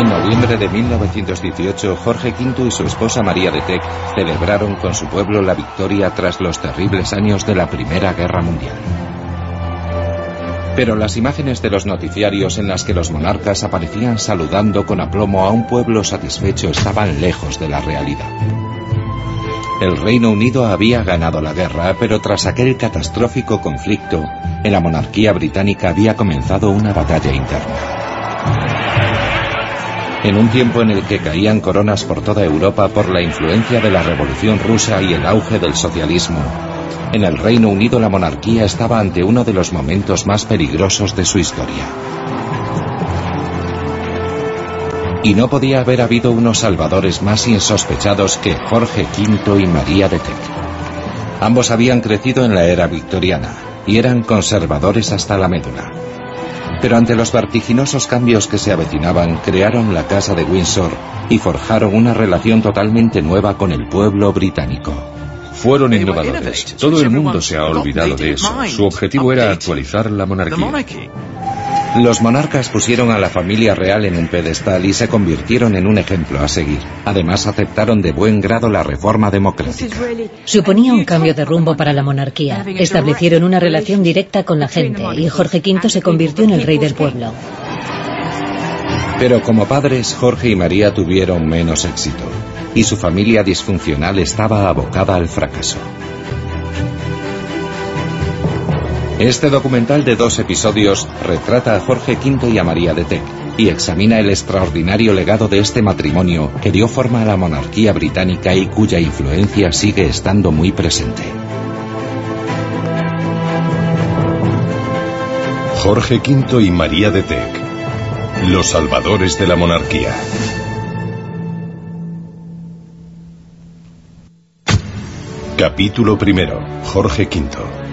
En noviembre de 1918, Jorge V y su esposa María de Tec celebraron con su pueblo la victoria tras los terribles años de la Primera Guerra Mundial. Pero las imágenes de los noticiarios en las que los monarcas aparecían saludando con aplomo a un pueblo satisfecho estaban lejos de la realidad. El Reino Unido había ganado la guerra, pero tras aquel catastrófico conflicto, en la monarquía británica había comenzado una batalla interna. En un tiempo en el que caían coronas por toda Europa por la influencia de la Revolución rusa y el auge del socialismo, en el Reino Unido la monarquía estaba ante uno de los momentos más peligrosos de su historia. Y no podía haber habido unos salvadores más insospechados que Jorge V y María de Tec. Ambos habían crecido en la era victoriana y eran conservadores hasta la médula pero ante los vertiginosos cambios que se avecinaban, crearon la Casa de Windsor y forjaron una relación totalmente nueva con el pueblo británico. Fueron innovadores. Todo el mundo se ha olvidado de eso. Su objetivo era actualizar la monarquía. Los monarcas pusieron a la familia real en un pedestal y se convirtieron en un ejemplo a seguir. Además, aceptaron de buen grado la reforma democrática. Suponía un cambio de rumbo para la monarquía. Establecieron una relación directa con la gente y Jorge V se convirtió en el rey del pueblo. Pero como padres, Jorge y María tuvieron menos éxito y su familia disfuncional estaba abocada al fracaso. Este documental de dos episodios retrata a Jorge V y a María de Tec y examina el extraordinario legado de este matrimonio que dio forma a la monarquía británica y cuya influencia sigue estando muy presente. Jorge V y María de Tec, los salvadores de la monarquía. Capítulo primero. Jorge V.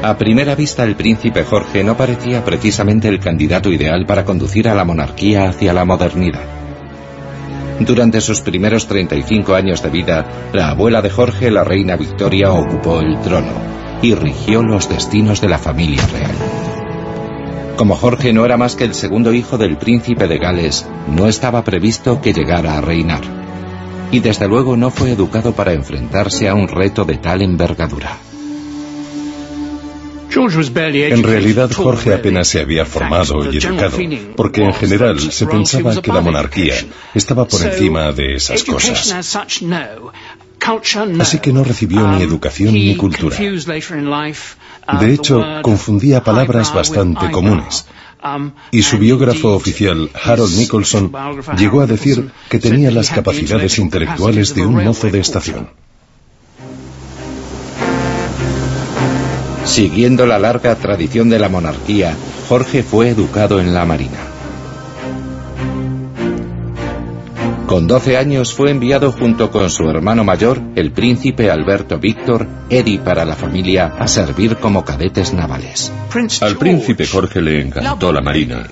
A primera vista el príncipe Jorge no parecía precisamente el candidato ideal para conducir a la monarquía hacia la modernidad. Durante sus primeros 35 años de vida, la abuela de Jorge, la reina Victoria, ocupó el trono y rigió los destinos de la familia real. Como Jorge no era más que el segundo hijo del príncipe de Gales, no estaba previsto que llegara a reinar. Y desde luego no fue educado para enfrentarse a un reto de tal envergadura. En realidad Jorge apenas se había formado y educado, porque en general se pensaba que la monarquía estaba por encima de esas cosas. Así que no recibió ni um, educación ni cultura. Uh, de hecho, confundía palabras bastante comunes. Um, y su biógrafo oficial, Harold Nicholson, llegó a decir que tenía las capacidades intelectuales de un mozo de estación. Siguiendo la larga tradición de la monarquía, Jorge fue educado en la Marina. Con 12 años fue enviado junto con su hermano mayor, el príncipe Alberto Víctor, Eddie para la familia, a servir como cadetes navales. Al príncipe Jorge le encantó la Marina.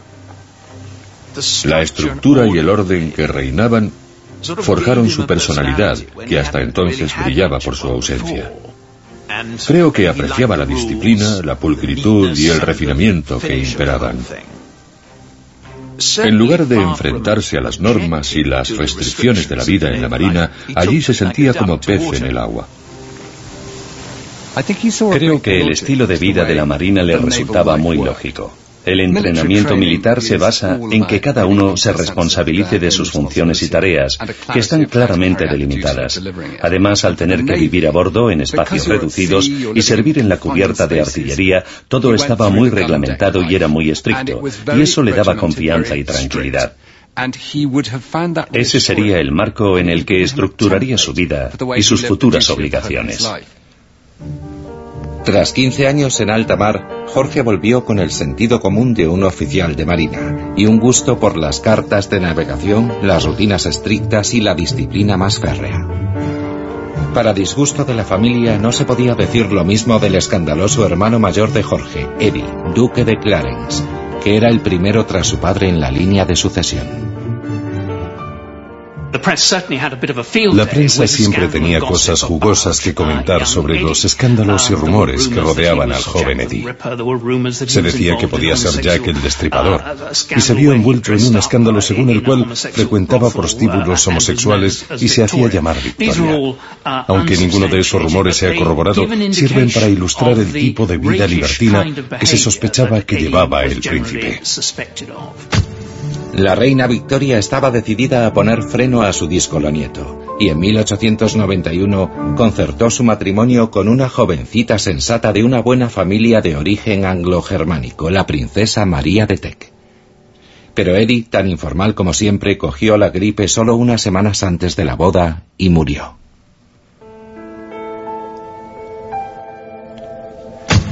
La estructura y el orden que reinaban forjaron su personalidad, que hasta entonces brillaba por su ausencia. Creo que apreciaba la disciplina, la pulcritud y el refinamiento que imperaban. En lugar de enfrentarse a las normas y las restricciones de la vida en la marina, allí se sentía como pez en el agua. Creo que el estilo de vida de la marina le resultaba muy lógico. El entrenamiento militar se basa en que cada uno se responsabilice de sus funciones y tareas, que están claramente delimitadas. Además, al tener que vivir a bordo en espacios reducidos y servir en la cubierta de artillería, todo estaba muy reglamentado y era muy estricto, y eso le daba confianza y tranquilidad. Ese sería el marco en el que estructuraría su vida y sus futuras obligaciones. Tras 15 años en alta mar, Jorge volvió con el sentido común de un oficial de marina y un gusto por las cartas de navegación, las rutinas estrictas y la disciplina más férrea. Para disgusto de la familia no se podía decir lo mismo del escandaloso hermano mayor de Jorge, Eddie, duque de Clarence, que era el primero tras su padre en la línea de sucesión. La prensa siempre tenía cosas jugosas que comentar sobre los escándalos y rumores que rodeaban al joven Eddie. Se decía que podía ser Jack el destripador y se vio envuelto en un escándalo según el cual frecuentaba prostíbulos homosexuales y se hacía llamar Victoria. Aunque ninguno de esos rumores se ha corroborado, sirven para ilustrar el tipo de vida libertina que se sospechaba que llevaba el príncipe. La reina Victoria estaba decidida a poner freno a su díscolo nieto, y en 1891 concertó su matrimonio con una jovencita sensata de una buena familia de origen anglo-germánico, la princesa María de Teck. Pero Eddie, tan informal como siempre, cogió la gripe solo unas semanas antes de la boda y murió.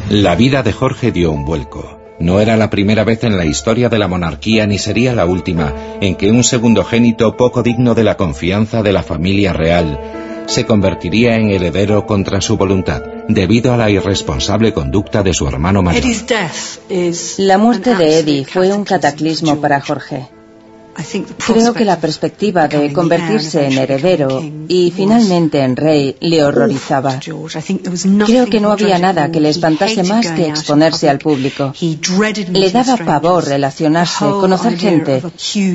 La vida de Jorge dio un vuelco. No era la primera vez en la historia de la monarquía ni sería la última en que un segundogénito poco digno de la confianza de la familia real se convertiría en heredero contra su voluntad, debido a la irresponsable conducta de su hermano mayor. La muerte de Eddie fue un cataclismo para Jorge. Creo que la perspectiva de convertirse en heredero y finalmente en rey le horrorizaba. Creo que no había nada que le espantase más que exponerse al público. Le daba pavor relacionarse, conocer gente.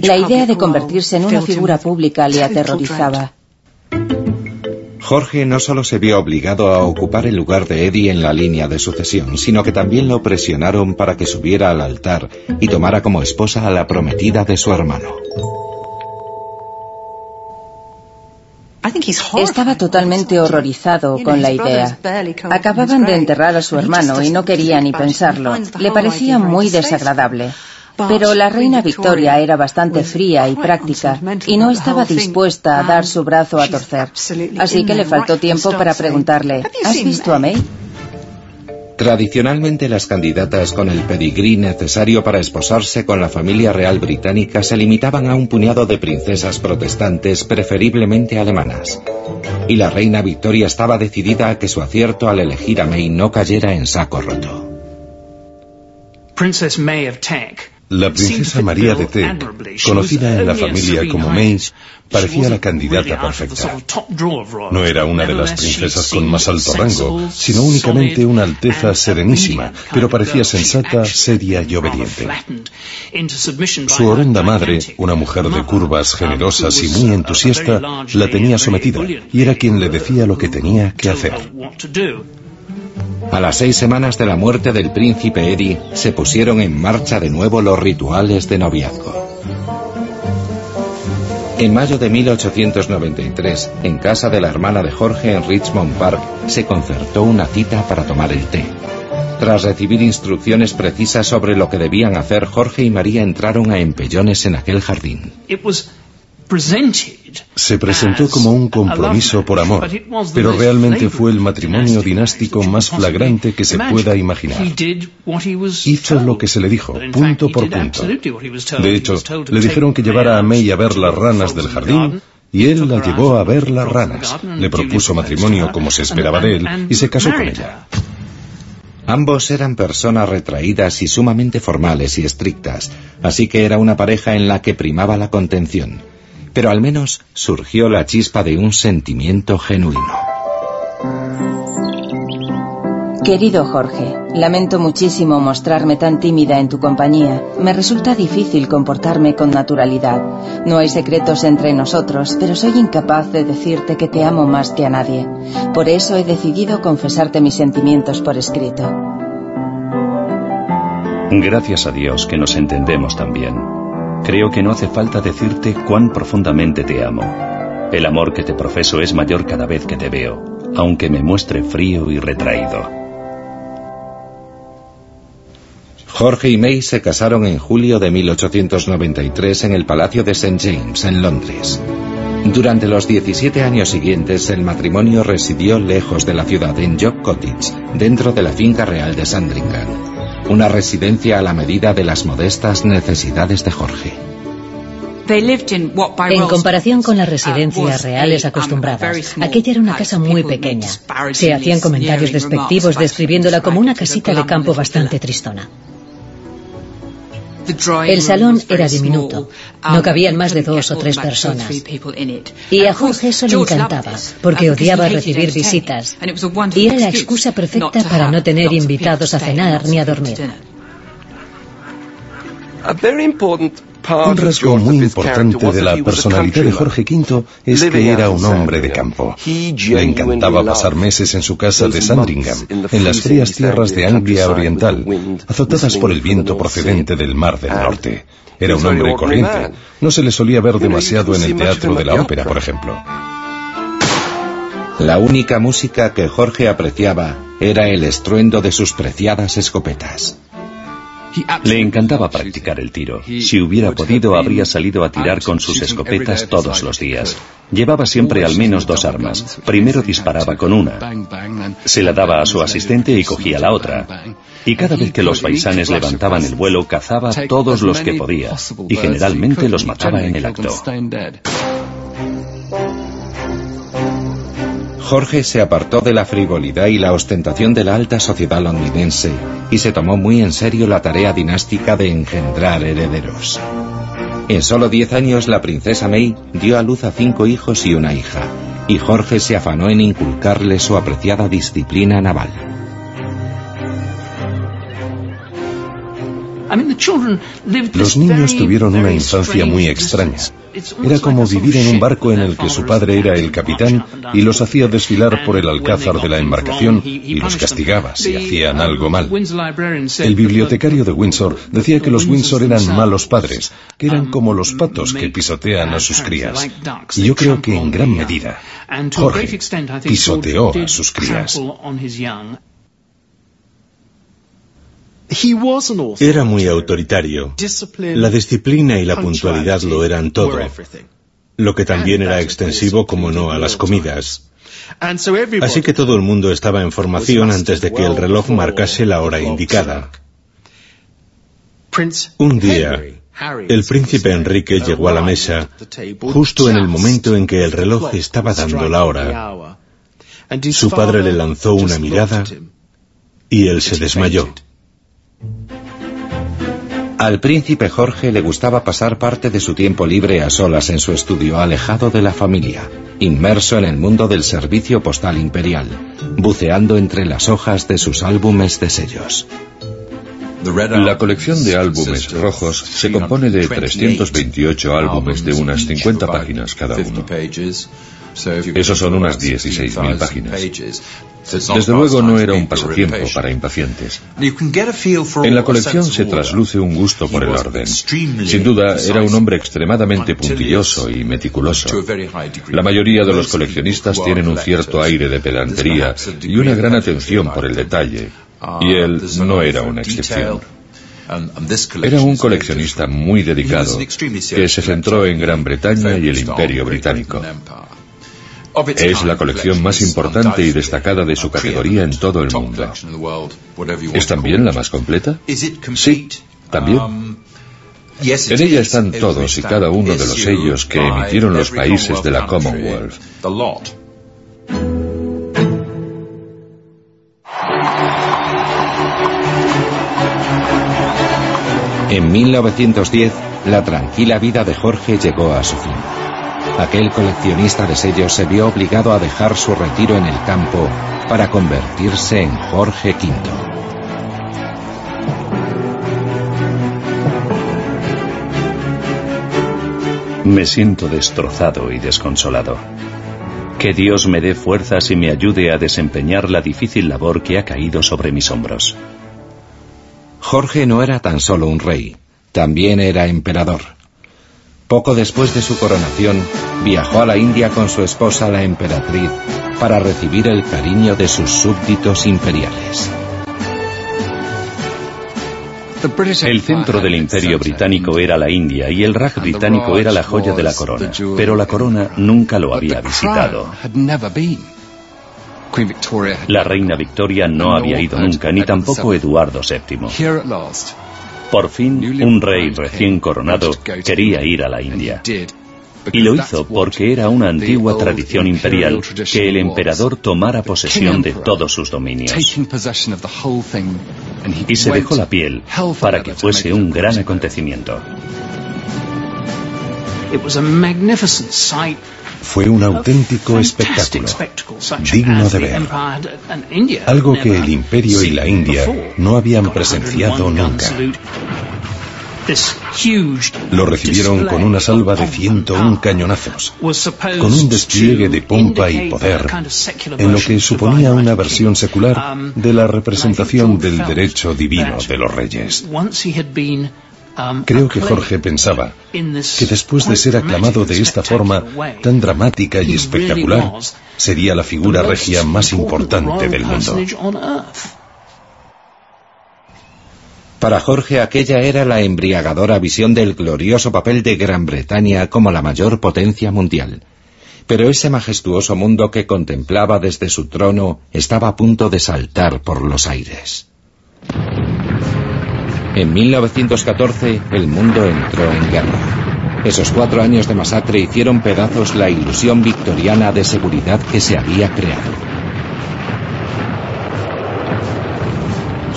La idea de convertirse en una figura pública le aterrorizaba. Jorge no solo se vio obligado a ocupar el lugar de Eddie en la línea de sucesión, sino que también lo presionaron para que subiera al altar y tomara como esposa a la prometida de su hermano. Estaba totalmente horrorizado con la idea. Acababan de enterrar a su hermano y no quería ni pensarlo. Le parecía muy desagradable. Pero la reina Victoria era bastante fría y práctica y no estaba dispuesta a dar su brazo a torcer. Así que le faltó tiempo para preguntarle, ¿has visto a May? Tradicionalmente las candidatas con el pedigrí necesario para esposarse con la familia real británica se limitaban a un puñado de princesas protestantes, preferiblemente alemanas. Y la reina Victoria estaba decidida a que su acierto al elegir a May no cayera en saco roto. May of la princesa María de Teck, conocida en la familia como Mace, parecía la candidata perfecta. No era una de las princesas con más alto rango, sino únicamente una alteza serenísima, pero parecía sensata, seria y obediente. Su horrenda madre, una mujer de curvas generosas y muy entusiasta, la tenía sometida y era quien le decía lo que tenía que hacer. A las seis semanas de la muerte del príncipe Eddie, se pusieron en marcha de nuevo los rituales de noviazgo. En mayo de 1893, en casa de la hermana de Jorge en Richmond Park, se concertó una cita para tomar el té. Tras recibir instrucciones precisas sobre lo que debían hacer, Jorge y María entraron a empellones en aquel jardín. Se presentó como un compromiso por amor, pero realmente fue el matrimonio dinástico más flagrante que se pueda imaginar. Hizo lo que se le dijo, punto por punto. De hecho, le dijeron que llevara a May a ver las ranas del jardín y él la llevó a ver las ranas. Le propuso matrimonio como se esperaba de él y se casó con ella. Ambos eran personas retraídas y sumamente formales y estrictas, así que era una pareja en la que primaba la contención pero al menos surgió la chispa de un sentimiento genuino. Querido Jorge, lamento muchísimo mostrarme tan tímida en tu compañía. Me resulta difícil comportarme con naturalidad. No hay secretos entre nosotros, pero soy incapaz de decirte que te amo más que a nadie. Por eso he decidido confesarte mis sentimientos por escrito. Gracias a Dios que nos entendemos también. Creo que no hace falta decirte cuán profundamente te amo. El amor que te profeso es mayor cada vez que te veo, aunque me muestre frío y retraído. Jorge y May se casaron en julio de 1893 en el Palacio de St. James, en Londres. Durante los 17 años siguientes, el matrimonio residió lejos de la ciudad, en Job Cottage, dentro de la finca real de Sandringham una residencia a la medida de las modestas necesidades de Jorge. En comparación con las residencias reales acostumbradas, aquella era una casa muy pequeña. Se hacían comentarios despectivos describiéndola como una casita de campo bastante tristona. El salón era diminuto, no cabían más de dos o tres personas. Y a Jorge eso le encantaba, porque odiaba recibir visitas, y era la excusa perfecta para no tener invitados a cenar ni a dormir. Un rasgo muy importante de la personalidad de Jorge V es que era un hombre de campo. Le encantaba pasar meses en su casa de Sandringham, en las frías tierras de Anglia Oriental, azotadas por el viento procedente del Mar del Norte. Era un hombre corriente. No se le solía ver demasiado en el teatro de la ópera, por ejemplo. La única música que Jorge apreciaba era el estruendo de sus preciadas escopetas. Le encantaba practicar el tiro. Si hubiera podido, habría salido a tirar con sus escopetas todos los días. Llevaba siempre al menos dos armas. Primero disparaba con una. Se la daba a su asistente y cogía la otra. Y cada vez que los paisanes levantaban el vuelo, cazaba todos los que podía. Y generalmente los mataba en el acto. Jorge se apartó de la frivolidad y la ostentación de la alta sociedad londinense y se tomó muy en serio la tarea dinástica de engendrar herederos. En solo diez años la princesa May dio a luz a cinco hijos y una hija, y Jorge se afanó en inculcarle su apreciada disciplina naval. Los niños tuvieron una infancia muy extraña. Era como vivir en un barco en el que su padre era el capitán y los hacía desfilar por el alcázar de la embarcación y los castigaba si hacían algo mal. El bibliotecario de Windsor decía que los Windsor eran malos padres, que eran como los patos que pisotean a sus crías. Y yo creo que en gran medida Jorge pisoteó a sus crías. Era muy autoritario. La disciplina y la puntualidad lo eran todo, lo que también era extensivo como no a las comidas. Así que todo el mundo estaba en formación antes de que el reloj marcase la hora indicada. Un día, el príncipe Enrique llegó a la mesa justo en el momento en que el reloj estaba dando la hora. Su padre le lanzó una mirada y él se desmayó. Al príncipe Jorge le gustaba pasar parte de su tiempo libre a solas en su estudio, alejado de la familia, inmerso en el mundo del servicio postal imperial, buceando entre las hojas de sus álbumes de sellos. La colección de álbumes rojos se compone de 328 álbumes de unas 50 páginas cada uno. Esos son unas 16.000 páginas. Desde luego no era un pasatiempo para impacientes. En la colección se trasluce un gusto por el orden. Sin duda, era un hombre extremadamente puntilloso y meticuloso. La mayoría de los coleccionistas tienen un cierto aire de pedantería y una gran atención por el detalle, y él no era una excepción. Era un coleccionista muy dedicado que se centró en Gran Bretaña y el Imperio Británico. Es la colección más importante y destacada de su categoría en todo el mundo. ¿Es también la más completa? Sí, también. En ella están todos y cada uno de los sellos que emitieron los países de la Commonwealth. En 1910, la tranquila vida de Jorge llegó a su fin aquel coleccionista de sellos se vio obligado a dejar su retiro en el campo para convertirse en Jorge V. Me siento destrozado y desconsolado. Que Dios me dé fuerzas y me ayude a desempeñar la difícil labor que ha caído sobre mis hombros. Jorge no era tan solo un rey, también era emperador. Poco después de su coronación, viajó a la India con su esposa la emperatriz para recibir el cariño de sus súbditos imperiales. El centro del imperio británico era la India y el Raj británico era la joya de la corona, pero la corona nunca lo había visitado. La reina Victoria no había ido nunca, ni tampoco Eduardo VII. Por fin, un rey recién coronado quería ir a la India. Y lo hizo porque era una antigua tradición imperial que el emperador tomara posesión de todos sus dominios. Y se dejó la piel para que fuese un gran acontecimiento. Fue un auténtico espectáculo, digno de ver. Algo que el imperio y la India no habían presenciado nunca. Lo recibieron con una salva de 101 cañonazos, con un despliegue de pompa y poder, en lo que suponía una versión secular de la representación del derecho divino de los reyes. Creo que Jorge pensaba que después de ser aclamado de esta forma tan dramática y espectacular, sería la figura regia más importante del mundo. Para Jorge aquella era la embriagadora visión del glorioso papel de Gran Bretaña como la mayor potencia mundial. Pero ese majestuoso mundo que contemplaba desde su trono estaba a punto de saltar por los aires. En 1914 el mundo entró en guerra. Esos cuatro años de masacre hicieron pedazos la ilusión victoriana de seguridad que se había creado.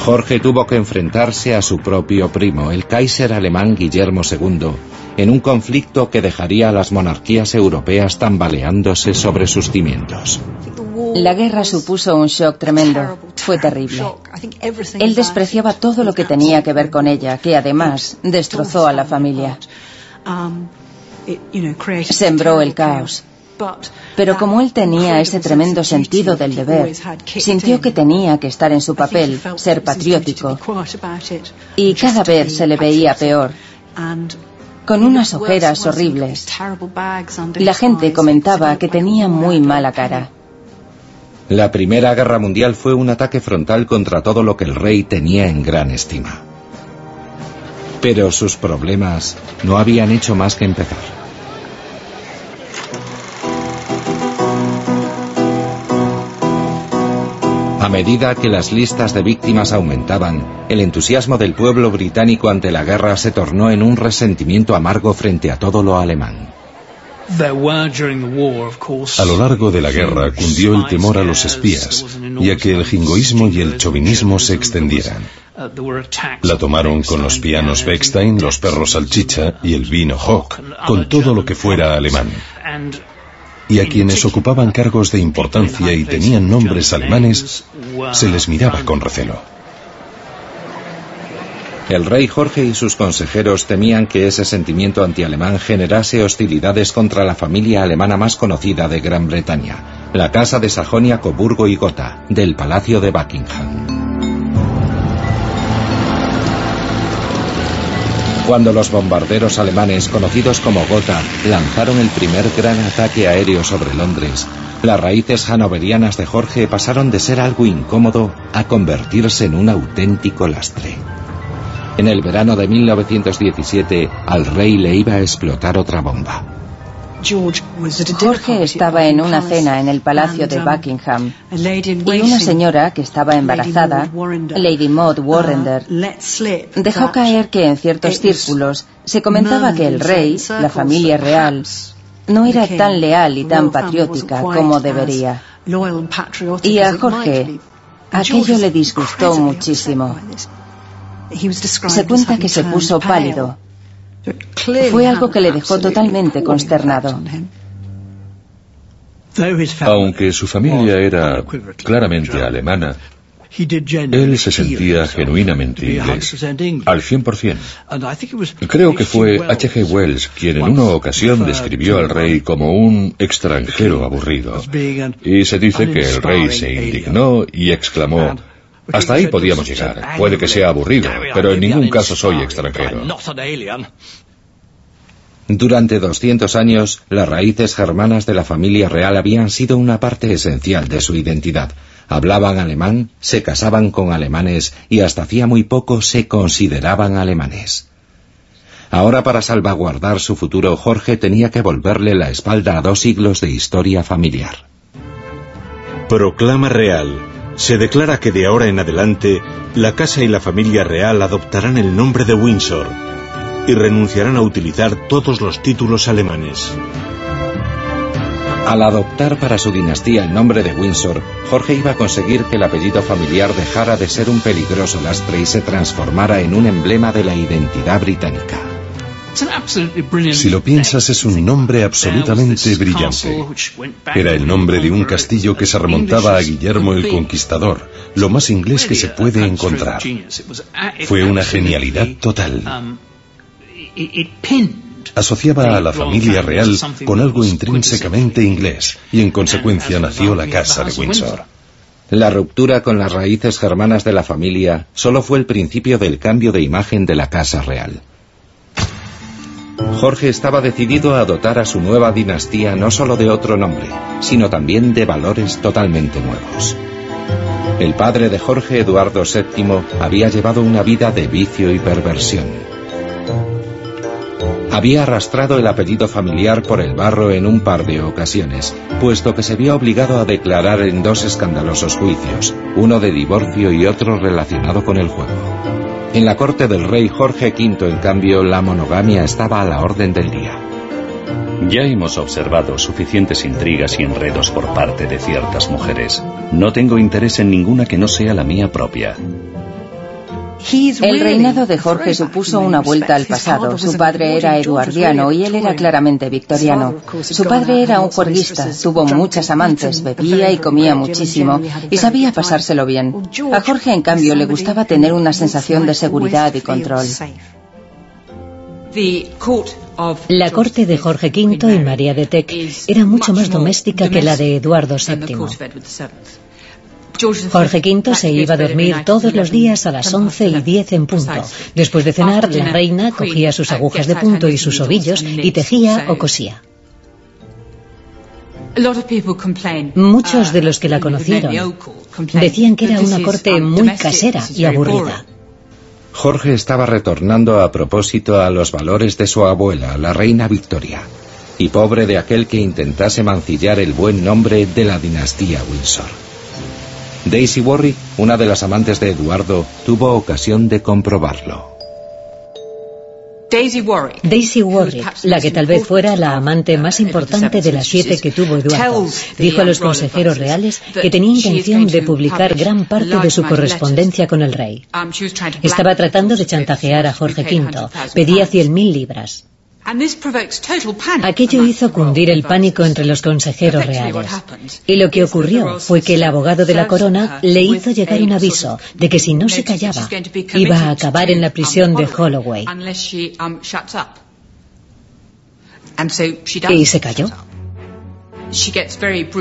Jorge tuvo que enfrentarse a su propio primo, el Kaiser alemán Guillermo II, en un conflicto que dejaría a las monarquías europeas tambaleándose sobre sus cimientos. La guerra supuso un shock tremendo. Fue terrible. Él despreciaba todo lo que tenía que ver con ella, que además destrozó a la familia. Sembró el caos. Pero como él tenía ese tremendo sentido del deber, sintió que tenía que estar en su papel, ser patriótico, y cada vez se le veía peor, con unas ojeras horribles. La gente comentaba que tenía muy mala cara. La Primera Guerra Mundial fue un ataque frontal contra todo lo que el rey tenía en gran estima. Pero sus problemas no habían hecho más que empezar. A medida que las listas de víctimas aumentaban, el entusiasmo del pueblo británico ante la guerra se tornó en un resentimiento amargo frente a todo lo alemán. A lo largo de la guerra cundió el temor a los espías y a que el jingoísmo y el chauvinismo se extendieran. La tomaron con los pianos Beckstein, los perros salchicha y el vino Hock, con todo lo que fuera alemán y a quienes ocupaban cargos de importancia y tenían nombres alemanes se les miraba con recelo. El rey Jorge y sus consejeros temían que ese sentimiento antialemán generase hostilidades contra la familia alemana más conocida de Gran Bretaña, la Casa de Sajonia, Coburgo y Gotha, del Palacio de Buckingham. Cuando los bombarderos alemanes, conocidos como Gotha, lanzaron el primer gran ataque aéreo sobre Londres, las raíces hanoverianas de Jorge pasaron de ser algo incómodo a convertirse en un auténtico lastre. En el verano de 1917, al rey le iba a explotar otra bomba. Jorge estaba en una cena en el Palacio de Buckingham. y una señora que estaba embarazada, Lady Maud Warrender, dejó caer que en ciertos círculos se comentaba que el rey, la familia real, no era tan leal y tan patriótica como debería. Y a Jorge aquello le disgustó muchísimo. Se cuenta que se puso pálido fue algo que le dejó totalmente consternado. Aunque su familia era claramente alemana, él se sentía genuinamente inglés, al 100%. Creo que fue H.G. Wells quien en una ocasión describió al rey como un extranjero aburrido. Y se dice que el rey se indignó y exclamó, hasta ahí podíamos llegar. Puede que sea aburrido, pero en ningún caso soy extranjero. Durante 200 años, las raíces germanas de la familia real habían sido una parte esencial de su identidad. Hablaban alemán, se casaban con alemanes y hasta hacía muy poco se consideraban alemanes. Ahora para salvaguardar su futuro, Jorge tenía que volverle la espalda a dos siglos de historia familiar. Proclama real se declara que de ahora en adelante la casa y la familia real adoptarán el nombre de Windsor. y renunciarán a utilizar todos los títulos alemanes. Al adoptar para su dinastía el nombre de Windsor, Jorge iba a conseguir que el apellido familiar dejara de ser un peligroso lastre y se transformara en un emblema de la identidad británica. Si lo piensas, es un nombre absolutamente brillante. Era el nombre de un castillo que se remontaba a Guillermo el Conquistador, lo más inglés que se puede encontrar. Fue una genialidad total. Asociaba a la familia real con algo intrínsecamente inglés y en consecuencia nació la Casa de Windsor. La ruptura con las raíces germanas de la familia solo fue el principio del cambio de imagen de la Casa Real. Jorge estaba decidido a dotar a su nueva dinastía no solo de otro nombre, sino también de valores totalmente nuevos. El padre de Jorge Eduardo VII había llevado una vida de vicio y perversión. Había arrastrado el apellido familiar por el barro en un par de ocasiones, puesto que se vio obligado a declarar en dos escandalosos juicios, uno de divorcio y otro relacionado con el juego. En la corte del rey Jorge V, en cambio, la monogamia estaba a la orden del día. Ya hemos observado suficientes intrigas y enredos por parte de ciertas mujeres. No tengo interés en ninguna que no sea la mía propia. El reinado de Jorge supuso una vuelta al pasado. Su padre era eduardiano y él era claramente victoriano. Su padre era un juerguista, tuvo muchas amantes, bebía y comía muchísimo y sabía pasárselo bien. A Jorge, en cambio, le gustaba tener una sensación de seguridad y control. La corte de Jorge V y María de Teck era mucho más doméstica que la de Eduardo VII. Jorge V se iba a dormir todos los días a las once y diez en punto. Después de cenar, la reina cogía sus agujas de punto y sus ovillos y tejía o cosía. Muchos de los que la conocieron decían que era una corte muy casera y aburrida. Jorge estaba retornando a propósito a los valores de su abuela, la reina Victoria, y pobre de aquel que intentase mancillar el buen nombre de la dinastía Windsor. Daisy Warwick, una de las amantes de Eduardo, tuvo ocasión de comprobarlo. Daisy Warwick, la que tal vez fuera la amante más importante de las siete que tuvo Eduardo, dijo a los consejeros reales que tenía intención de publicar gran parte de su correspondencia con el rey. Estaba tratando de chantajear a Jorge V, pedía cien mil libras. Aquello hizo cundir el pánico entre los consejeros reales. Y lo que ocurrió fue que el abogado de la corona le hizo llegar un aviso de que si no se callaba, iba a acabar en la prisión de Holloway. Y se cayó.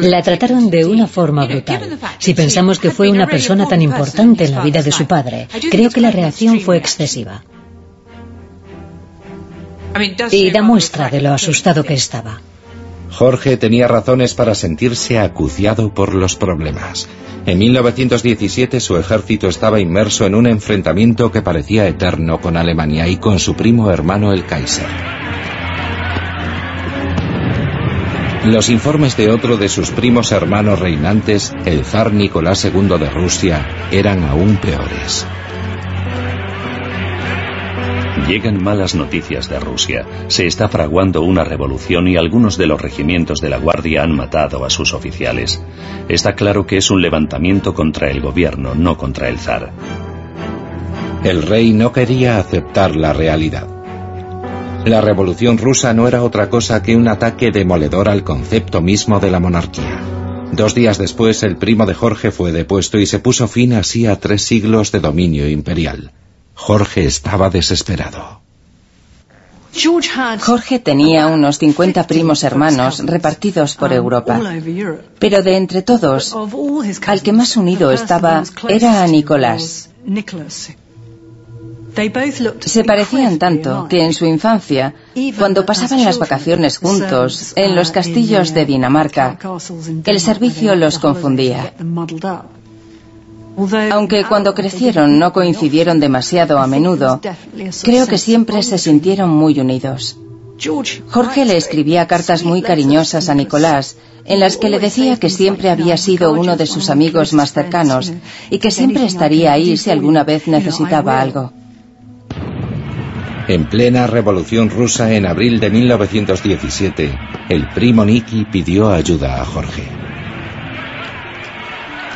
La trataron de una forma brutal. Si pensamos que fue una persona tan importante en la vida de su padre, creo que la reacción fue excesiva y da muestra de lo asustado que estaba. Jorge tenía razones para sentirse acuciado por los problemas. En 1917 su ejército estaba inmerso en un enfrentamiento que parecía eterno con Alemania y con su primo hermano el Kaiser. Los informes de otro de sus primos hermanos reinantes, el zar Nicolás II de Rusia, eran aún peores. Llegan malas noticias de Rusia. Se está fraguando una revolución y algunos de los regimientos de la Guardia han matado a sus oficiales. Está claro que es un levantamiento contra el gobierno, no contra el zar. El rey no quería aceptar la realidad. La revolución rusa no era otra cosa que un ataque demoledor al concepto mismo de la monarquía. Dos días después, el primo de Jorge fue depuesto y se puso fin así a tres siglos de dominio imperial. Jorge estaba desesperado. Jorge tenía unos 50 primos hermanos repartidos por Europa, pero de entre todos, al que más unido estaba era a Nicolás. Se parecían tanto que en su infancia, cuando pasaban las vacaciones juntos en los castillos de Dinamarca, el servicio los confundía. Aunque cuando crecieron no coincidieron demasiado a menudo, creo que siempre se sintieron muy unidos. Jorge le escribía cartas muy cariñosas a Nicolás, en las que le decía que siempre había sido uno de sus amigos más cercanos y que siempre estaría ahí si alguna vez necesitaba algo. En plena revolución rusa en abril de 1917, el primo Nicky pidió ayuda a Jorge.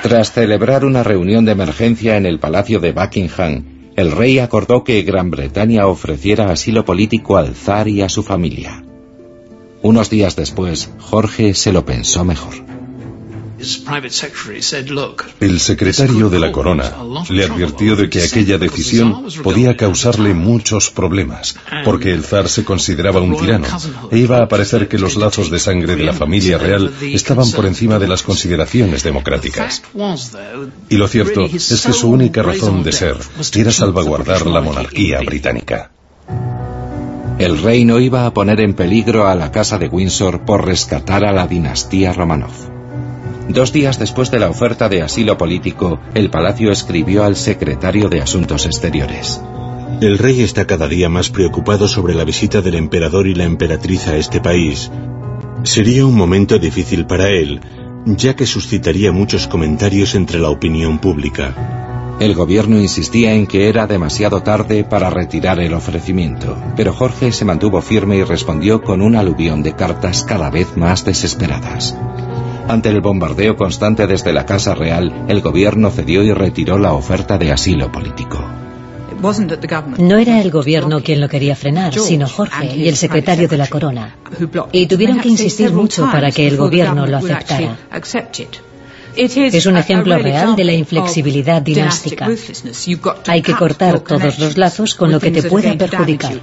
Tras celebrar una reunión de emergencia en el Palacio de Buckingham, el rey acordó que Gran Bretaña ofreciera asilo político al zar y a su familia. Unos días después, Jorge se lo pensó mejor. El secretario de la corona le advirtió de que aquella decisión podía causarle muchos problemas, porque el zar se consideraba un tirano e iba a parecer que los lazos de sangre de la familia real estaban por encima de las consideraciones democráticas. Y lo cierto es que su única razón de ser era salvaguardar la monarquía británica. El rey no iba a poner en peligro a la casa de Windsor por rescatar a la dinastía Romanov. Dos días después de la oferta de asilo político, el palacio escribió al secretario de Asuntos Exteriores. El rey está cada día más preocupado sobre la visita del emperador y la emperatriz a este país. Sería un momento difícil para él, ya que suscitaría muchos comentarios entre la opinión pública. El gobierno insistía en que era demasiado tarde para retirar el ofrecimiento, pero Jorge se mantuvo firme y respondió con un aluvión de cartas cada vez más desesperadas. Ante el bombardeo constante desde la Casa Real, el gobierno cedió y retiró la oferta de asilo político. No era el gobierno quien lo quería frenar, sino Jorge y el secretario de la corona. Y tuvieron que insistir mucho para que el gobierno lo aceptara. Es un ejemplo real de la inflexibilidad dinástica. Hay que cortar todos los lazos con lo que te pueda perjudicar.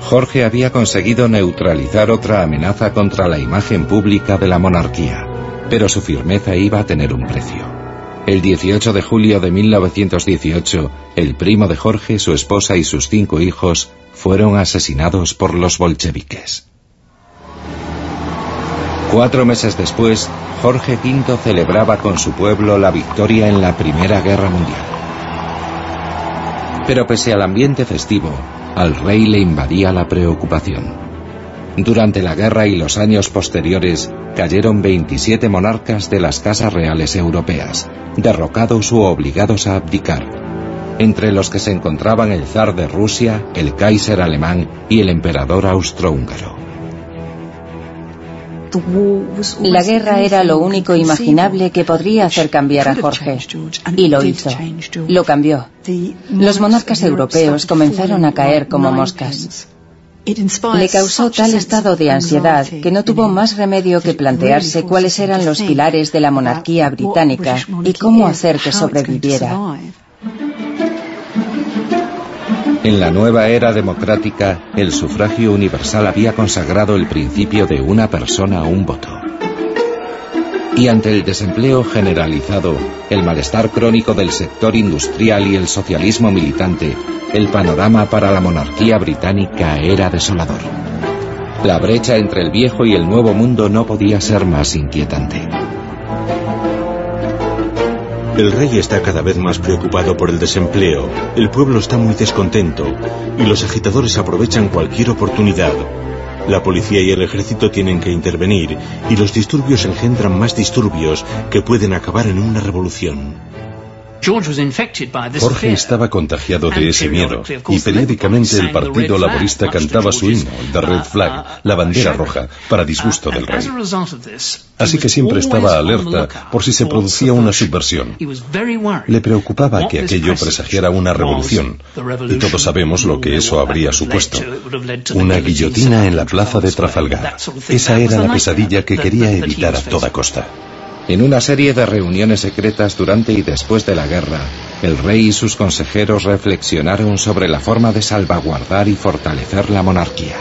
Jorge había conseguido neutralizar otra amenaza contra la imagen pública de la monarquía, pero su firmeza iba a tener un precio. El 18 de julio de 1918, el primo de Jorge, su esposa y sus cinco hijos fueron asesinados por los bolcheviques. Cuatro meses después, Jorge V celebraba con su pueblo la victoria en la Primera Guerra Mundial. Pero pese al ambiente festivo, al rey le invadía la preocupación. Durante la guerra y los años posteriores cayeron 27 monarcas de las casas reales europeas, derrocados u obligados a abdicar, entre los que se encontraban el zar de Rusia, el Kaiser alemán y el emperador austrohúngaro. La guerra era lo único imaginable que podría hacer cambiar a Jorge. Y lo hizo. Lo cambió. Los monarcas europeos comenzaron a caer como moscas. Le causó tal estado de ansiedad que no tuvo más remedio que plantearse cuáles eran los pilares de la monarquía británica y cómo hacer que sobreviviera. En la nueva era democrática, el sufragio universal había consagrado el principio de una persona a un voto. Y ante el desempleo generalizado, el malestar crónico del sector industrial y el socialismo militante, el panorama para la monarquía británica era desolador. La brecha entre el viejo y el nuevo mundo no podía ser más inquietante. El rey está cada vez más preocupado por el desempleo, el pueblo está muy descontento y los agitadores aprovechan cualquier oportunidad. La policía y el ejército tienen que intervenir y los disturbios engendran más disturbios que pueden acabar en una revolución. Jorge estaba contagiado de ese miedo y periódicamente el Partido Laborista cantaba su himno, The Red Flag, la bandera roja, para disgusto del rey. Así que siempre estaba alerta por si se producía una subversión. Le preocupaba que aquello presagiara una revolución, y todos sabemos lo que eso habría supuesto. Una guillotina en la plaza de Trafalgar. Esa era la pesadilla que quería evitar a toda costa. En una serie de reuniones secretas durante y después de la guerra, el rey y sus consejeros reflexionaron sobre la forma de salvaguardar y fortalecer la monarquía.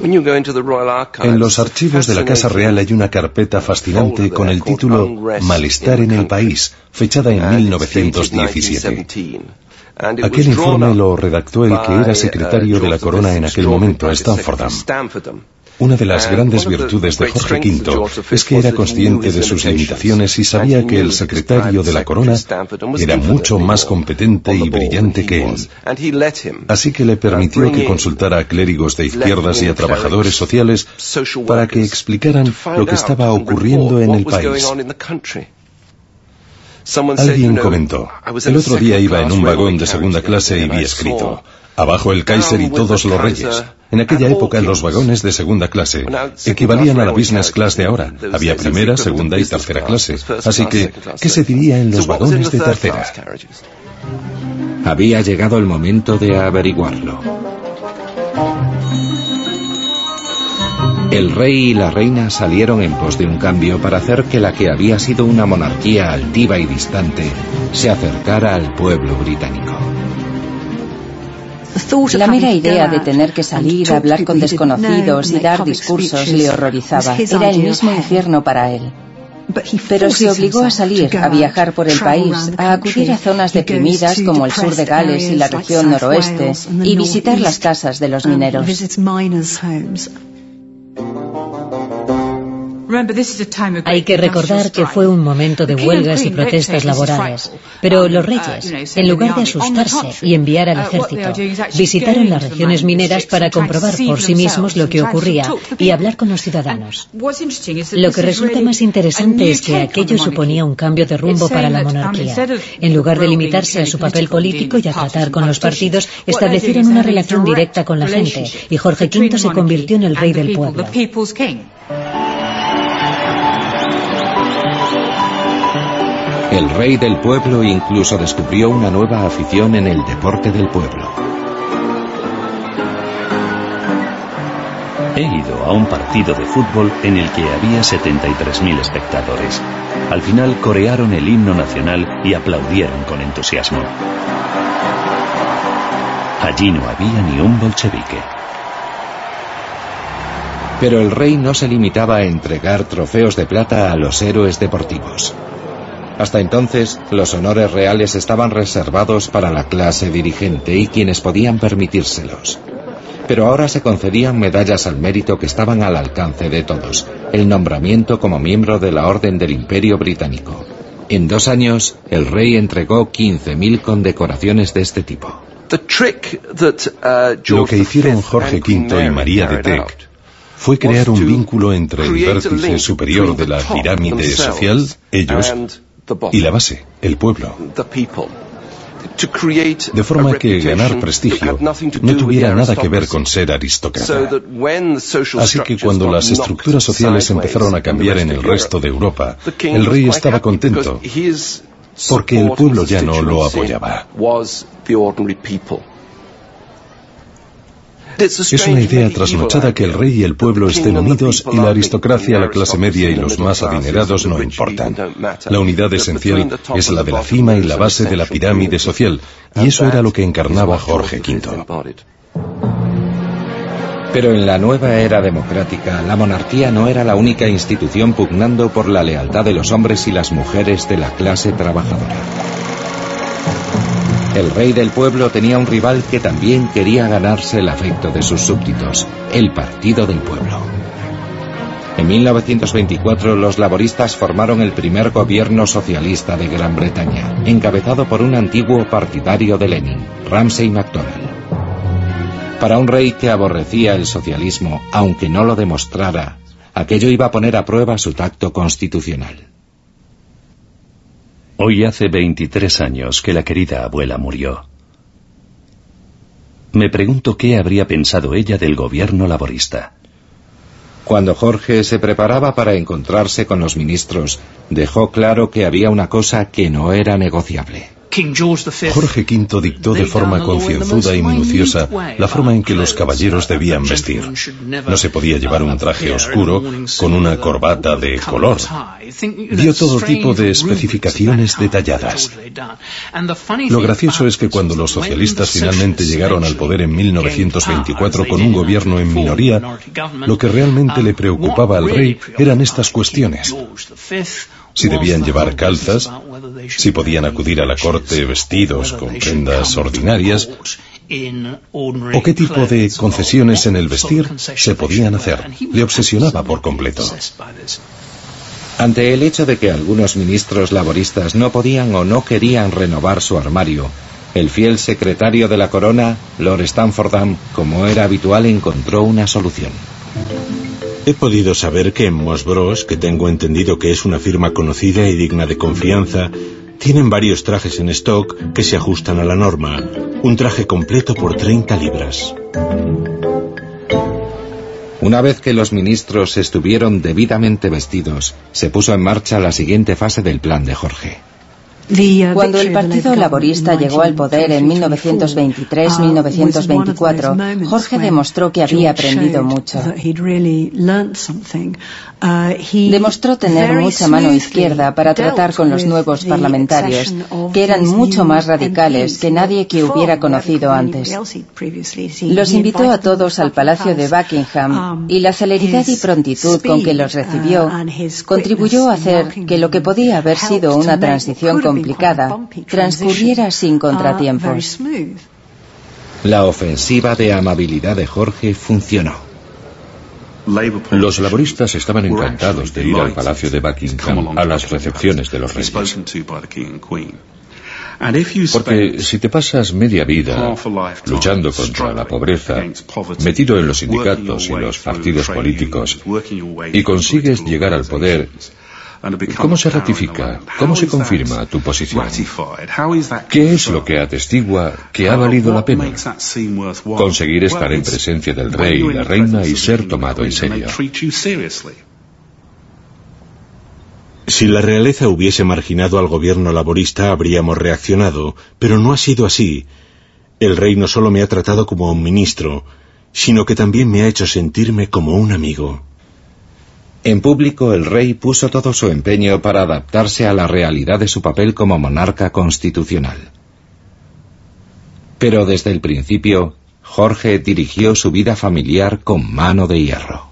En los archivos de la Casa Real hay una carpeta fascinante con el título Malestar en el país, fechada en 1917. Aquel informe lo redactó el que era secretario de la corona en aquel momento, Stanford. Una de las grandes virtudes de Jorge V es que era consciente de sus limitaciones y sabía que el secretario de la corona era mucho más competente y brillante que él. Así que le permitió que consultara a clérigos de izquierdas y a trabajadores sociales para que explicaran lo que estaba ocurriendo en el país. Alguien comentó, el otro día iba en un vagón de segunda clase y vi escrito, Abajo el Kaiser y todos los reyes. En aquella época los vagones de segunda clase equivalían a la business class de ahora. Había primera, segunda y tercera clase. Así que, ¿qué se diría en los vagones de tercera? Había llegado el momento de averiguarlo. El rey y la reina salieron en pos de un cambio para hacer que la que había sido una monarquía altiva y distante se acercara al pueblo británico. La mera idea de tener que salir a hablar con desconocidos y dar discursos le horrorizaba. Era el mismo infierno para él. Pero se obligó a salir, a viajar por el país, a acudir a zonas deprimidas como el sur de Gales y la región noroeste y visitar las casas de los mineros. Hay que recordar que fue un momento de huelgas y protestas laborales, pero los reyes, en lugar de asustarse y enviar al ejército, visitaron las regiones mineras para comprobar por sí mismos lo que ocurría y hablar con los ciudadanos. Lo que resulta más interesante es que aquello suponía un cambio de rumbo para la monarquía. En lugar de limitarse a su papel político y a tratar con los partidos, establecieron una relación directa con la gente y Jorge V se convirtió en el rey del pueblo. El rey del pueblo incluso descubrió una nueva afición en el deporte del pueblo. He ido a un partido de fútbol en el que había 73.000 espectadores. Al final corearon el himno nacional y aplaudieron con entusiasmo. Allí no había ni un bolchevique. Pero el rey no se limitaba a entregar trofeos de plata a los héroes deportivos. Hasta entonces, los honores reales estaban reservados para la clase dirigente y quienes podían permitírselos. Pero ahora se concedían medallas al mérito que estaban al alcance de todos, el nombramiento como miembro de la Orden del Imperio Británico. En dos años, el rey entregó 15.000 condecoraciones de este tipo. Uh, Lo que hicieron Jorge V y María de Teck fue crear un vínculo entre el vértice superior de la pirámide social, ellos, y la base, el pueblo. De forma que ganar prestigio no tuviera nada que ver con ser aristócrata. Así que cuando las estructuras sociales empezaron a cambiar en el resto de Europa, el rey estaba contento porque el pueblo ya no lo apoyaba. Es una idea trasnochada que el rey y el pueblo estén unidos y la aristocracia, la clase media y los más adinerados no importan. La unidad esencial es la de la cima y la base de la pirámide social, y eso era lo que encarnaba Jorge V. Pero en la nueva era democrática, la monarquía no era la única institución pugnando por la lealtad de los hombres y las mujeres de la clase trabajadora. El rey del pueblo tenía un rival que también quería ganarse el afecto de sus súbditos, el Partido del Pueblo. En 1924 los laboristas formaron el primer gobierno socialista de Gran Bretaña, encabezado por un antiguo partidario de Lenin, Ramsay MacDonald. Para un rey que aborrecía el socialismo, aunque no lo demostrara, aquello iba a poner a prueba su tacto constitucional. Hoy hace 23 años que la querida abuela murió. Me pregunto qué habría pensado ella del gobierno laborista. Cuando Jorge se preparaba para encontrarse con los ministros, dejó claro que había una cosa que no era negociable. Jorge V dictó de forma concienzuda y minuciosa la forma en que los caballeros debían vestir. No se podía llevar un traje oscuro con una corbata de color. Dio todo tipo de especificaciones detalladas. Lo gracioso es que cuando los socialistas finalmente llegaron al poder en 1924 con un gobierno en minoría, lo que realmente le preocupaba al rey eran estas cuestiones si debían llevar calzas, si podían acudir a la corte vestidos con prendas ordinarias, o qué tipo de concesiones en el vestir se podían hacer. Le obsesionaba por completo. Ante el hecho de que algunos ministros laboristas no podían o no querían renovar su armario, el fiel secretario de la corona, Lord Stanfordham, como era habitual, encontró una solución. He podido saber que en Moss Bros, que tengo entendido que es una firma conocida y digna de confianza, Tienen varios trajes en stock que se ajustan a la norma. Un traje completo por 30 libras. Una vez que los ministros estuvieron debidamente vestidos, se puso en marcha la siguiente fase del plan de Jorge. Cuando el Partido Laborista llegó al poder en 1923-1924, Jorge demostró que había aprendido mucho. Demostró tener mucha mano izquierda para tratar con los nuevos parlamentarios, que eran mucho más radicales que nadie que hubiera conocido antes. Los invitó a todos al Palacio de Buckingham y la celeridad y prontitud con que los recibió contribuyó a hacer que lo que podía haber sido una transición complicada transcurriera sin contratiempos. La ofensiva de amabilidad de Jorge funcionó. Los laboristas estaban encantados de ir al Palacio de Buckingham a las recepciones de los reyes. Porque si te pasas media vida luchando contra la pobreza, metido en los sindicatos y los partidos políticos, y consigues llegar al poder ¿Cómo se ratifica? ¿Cómo se confirma tu posición? ¿Qué es lo que atestigua que ha valido la pena? Conseguir estar en presencia del rey y la reina y ser tomado en serio. Si la realeza hubiese marginado al gobierno laborista habríamos reaccionado, pero no ha sido así. El rey no solo me ha tratado como un ministro, sino que también me ha hecho sentirme como un amigo. En público el rey puso todo su empeño para adaptarse a la realidad de su papel como monarca constitucional. Pero desde el principio, Jorge dirigió su vida familiar con mano de hierro.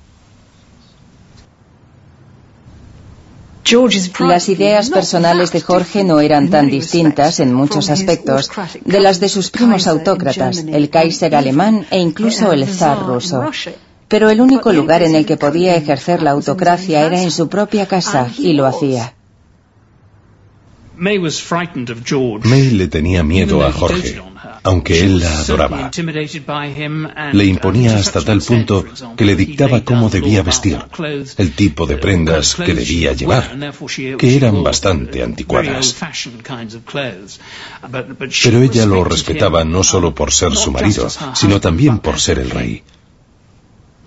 Las ideas personales de Jorge no eran tan distintas en muchos aspectos de las de sus primos autócratas, el Kaiser alemán e incluso el zar ruso. Pero el único lugar en el que podía ejercer la autocracia era en su propia casa, y lo hacía. May le tenía miedo a Jorge, aunque él la adoraba. Le imponía hasta tal punto que le dictaba cómo debía vestir, el tipo de prendas que debía llevar, que eran bastante anticuadas. Pero ella lo respetaba no solo por ser su marido, sino también por ser el rey.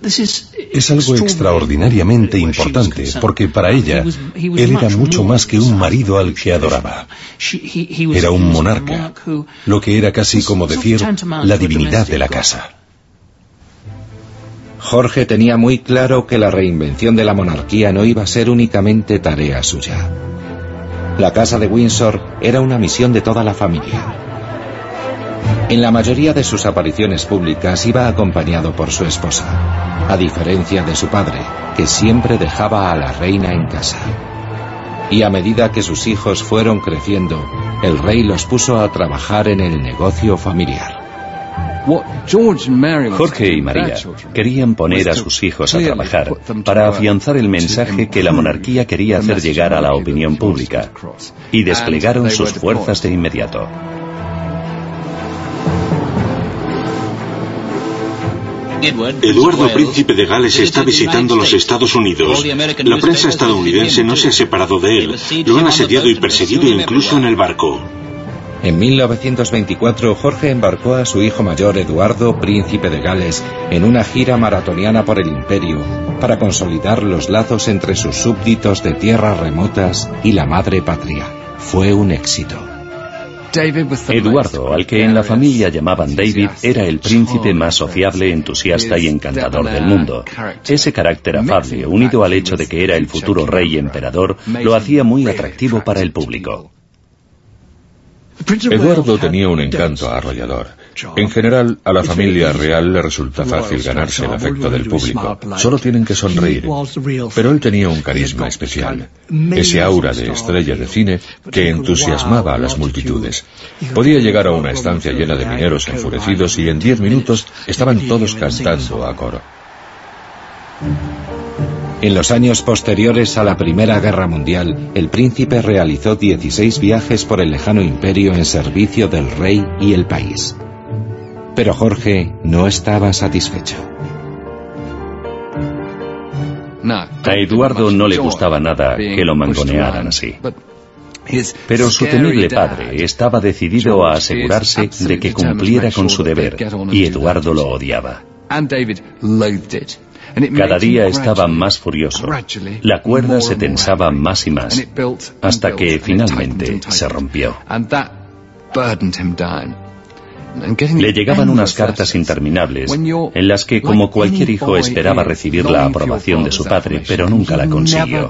Es algo extraordinariamente importante porque para ella él era mucho más que un marido al que adoraba. Era un monarca, lo que era casi como decir la divinidad de la casa. Jorge tenía muy claro que la reinvención de la monarquía no iba a ser únicamente tarea suya. La casa de Windsor era una misión de toda la familia. En la mayoría de sus apariciones públicas iba acompañado por su esposa, a diferencia de su padre, que siempre dejaba a la reina en casa. Y a medida que sus hijos fueron creciendo, el rey los puso a trabajar en el negocio familiar. Jorge y María querían poner a sus hijos a trabajar para afianzar el mensaje que la monarquía quería hacer llegar a la opinión pública y desplegaron sus fuerzas de inmediato. Eduardo, príncipe de Gales, está visitando los Estados Unidos. La prensa estadounidense no se ha separado de él. Lo han asediado y perseguido incluso en el barco. En 1924, Jorge embarcó a su hijo mayor, Eduardo, príncipe de Gales, en una gira maratoniana por el imperio para consolidar los lazos entre sus súbditos de tierras remotas y la madre patria. Fue un éxito. Eduardo, al que en la familia llamaban David, era el príncipe más sociable, entusiasta y encantador del mundo. Ese carácter afable, unido al hecho de que era el futuro rey emperador, lo hacía muy atractivo para el público. Eduardo tenía un encanto arrollador. En general, a la familia real le resulta fácil ganarse el afecto del público. Solo tienen que sonreír. Pero él tenía un carisma especial. Ese aura de estrella de cine que entusiasmaba a las multitudes. Podía llegar a una estancia llena de mineros enfurecidos y en diez minutos estaban todos cantando a coro. En los años posteriores a la Primera Guerra Mundial, el príncipe realizó 16 viajes por el lejano imperio en servicio del rey y el país. Pero Jorge no estaba satisfecho. A Eduardo no le gustaba nada que lo mangonearan así. Pero su temible padre estaba decidido a asegurarse de que cumpliera con su deber, y Eduardo lo odiaba. Cada día estaba más furioso. La cuerda se tensaba más y más, hasta que finalmente se rompió. Le llegaban unas cartas interminables en las que, como cualquier hijo, esperaba recibir la aprobación de su padre, pero nunca la consiguió.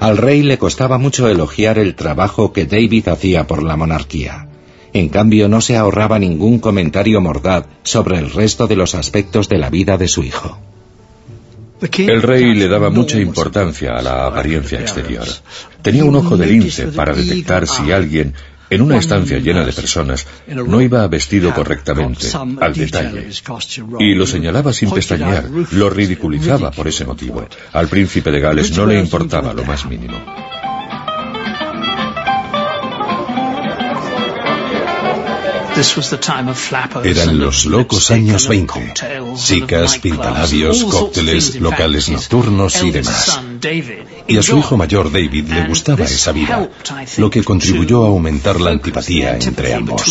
Al rey le costaba mucho elogiar el trabajo que David hacía por la monarquía. En cambio, no se ahorraba ningún comentario mordaz sobre el resto de los aspectos de la vida de su hijo. El rey le daba mucha importancia a la apariencia exterior. Tenía un ojo de lince para detectar si alguien en una estancia llena de personas, no iba vestido correctamente, al detalle, y lo señalaba sin pestañear, lo ridiculizaba por ese motivo. Al príncipe de Gales no le importaba lo más mínimo. Eran los locos años 20. Chicas, pintalabios, cócteles, locales nocturnos y demás. Y a su hijo mayor David le gustaba esa vida, lo que contribuyó a aumentar la antipatía entre ambos.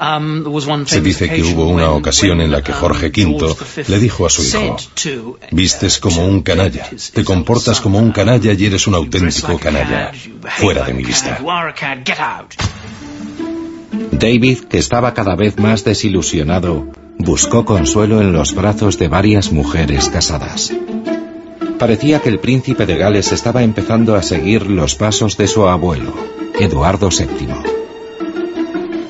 Um, Se dice que hubo una ocasión en la que Jorge V le dijo a su hijo, vistes como un canalla, te comportas como un canalla y eres un auténtico canalla, fuera de mi vista. David, que estaba cada vez más desilusionado, buscó consuelo en los brazos de varias mujeres casadas. Parecía que el príncipe de Gales estaba empezando a seguir los pasos de su abuelo, Eduardo VII.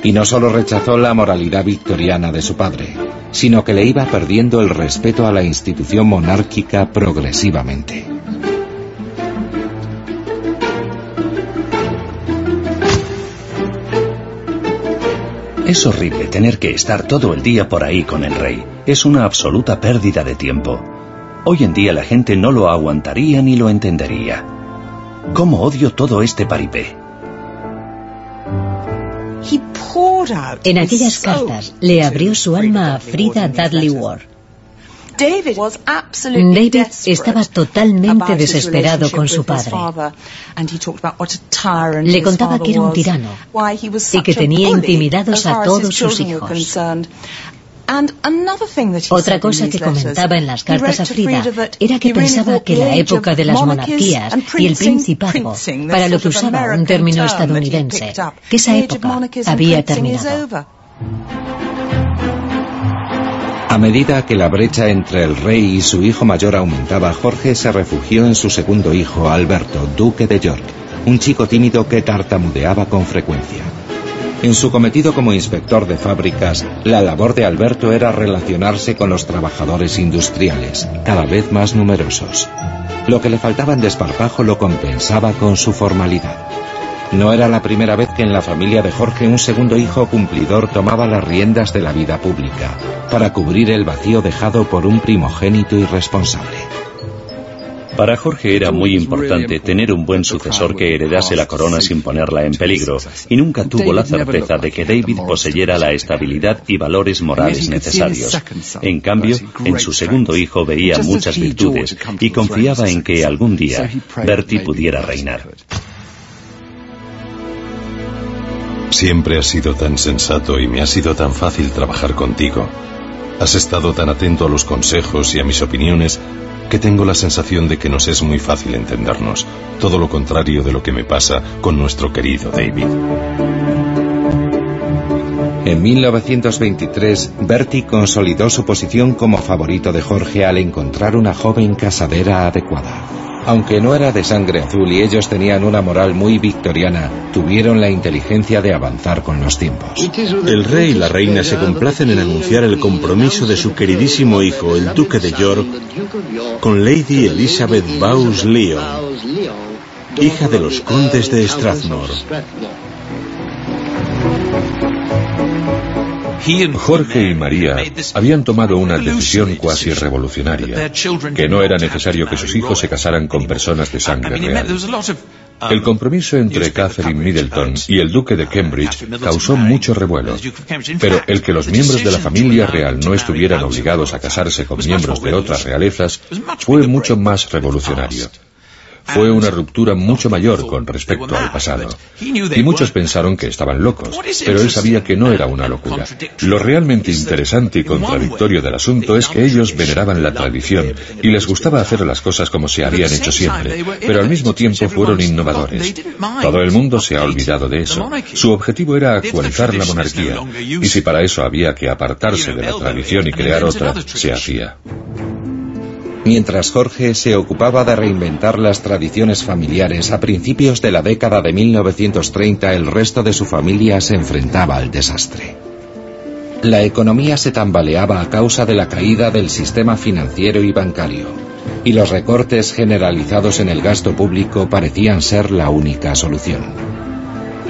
Y no solo rechazó la moralidad victoriana de su padre, sino que le iba perdiendo el respeto a la institución monárquica progresivamente. Es horrible tener que estar todo el día por ahí con el rey. Es una absoluta pérdida de tiempo. Hoy en día la gente no lo aguantaría ni lo entendería. ¿Cómo odio todo este paripé? En aquellas cartas le abrió su alma a Frida Dudley Ward. David estaba totalmente desesperado con su padre. Le contaba que era un tirano y que tenía intimidados a todos sus hijos. Otra cosa que comentaba en las cartas a Frida era que pensaba que la época de las monarquías y el principado, para lo que usaba un término estadounidense, que esa época había terminado. A medida que la brecha entre el rey y su hijo mayor aumentaba, Jorge se refugió en su segundo hijo, Alberto, duque de York, un chico tímido que tartamudeaba con frecuencia. En su cometido como inspector de fábricas, la labor de Alberto era relacionarse con los trabajadores industriales, cada vez más numerosos. Lo que le faltaba en desparpajo lo compensaba con su formalidad. No era la primera vez que en la familia de Jorge un segundo hijo cumplidor tomaba las riendas de la vida pública, para cubrir el vacío dejado por un primogénito irresponsable. Para Jorge era muy importante tener un buen sucesor que heredase la corona sin ponerla en peligro, y nunca tuvo la certeza de que David poseyera la estabilidad y valores morales necesarios. En cambio, en su segundo hijo veía muchas virtudes y confiaba en que algún día Bertie pudiera reinar. Siempre has sido tan sensato y me ha sido tan fácil trabajar contigo. Has estado tan atento a los consejos y a mis opiniones que tengo la sensación de que nos es muy fácil entendernos, todo lo contrario de lo que me pasa con nuestro querido David. En 1923, Bertie consolidó su posición como favorito de Jorge al encontrar una joven casadera adecuada. Aunque no era de sangre azul y ellos tenían una moral muy victoriana, tuvieron la inteligencia de avanzar con los tiempos. El rey y la reina se complacen en anunciar el compromiso de su queridísimo hijo, el duque de York, con Lady Elizabeth Bowes Lyon, hija de los condes de Strathmore. Jorge y María habían tomado una decisión cuasi revolucionaria, que no era necesario que sus hijos se casaran con personas de sangre real. El compromiso entre Catherine Middleton y el duque de Cambridge causó mucho revuelo, pero el que los miembros de la familia real no estuvieran obligados a casarse con miembros de otras realezas fue mucho más revolucionario. Fue una ruptura mucho mayor con respecto al pasado. Y muchos pensaron que estaban locos, pero él sabía que no era una locura. Lo realmente interesante y contradictorio del asunto es que ellos veneraban la tradición y les gustaba hacer las cosas como se habían hecho siempre, pero al mismo tiempo fueron innovadores. Todo el mundo se ha olvidado de eso. Su objetivo era actualizar la monarquía, y si para eso había que apartarse de la tradición y crear otra, se hacía. Mientras Jorge se ocupaba de reinventar las tradiciones familiares, a principios de la década de 1930 el resto de su familia se enfrentaba al desastre. La economía se tambaleaba a causa de la caída del sistema financiero y bancario, y los recortes generalizados en el gasto público parecían ser la única solución.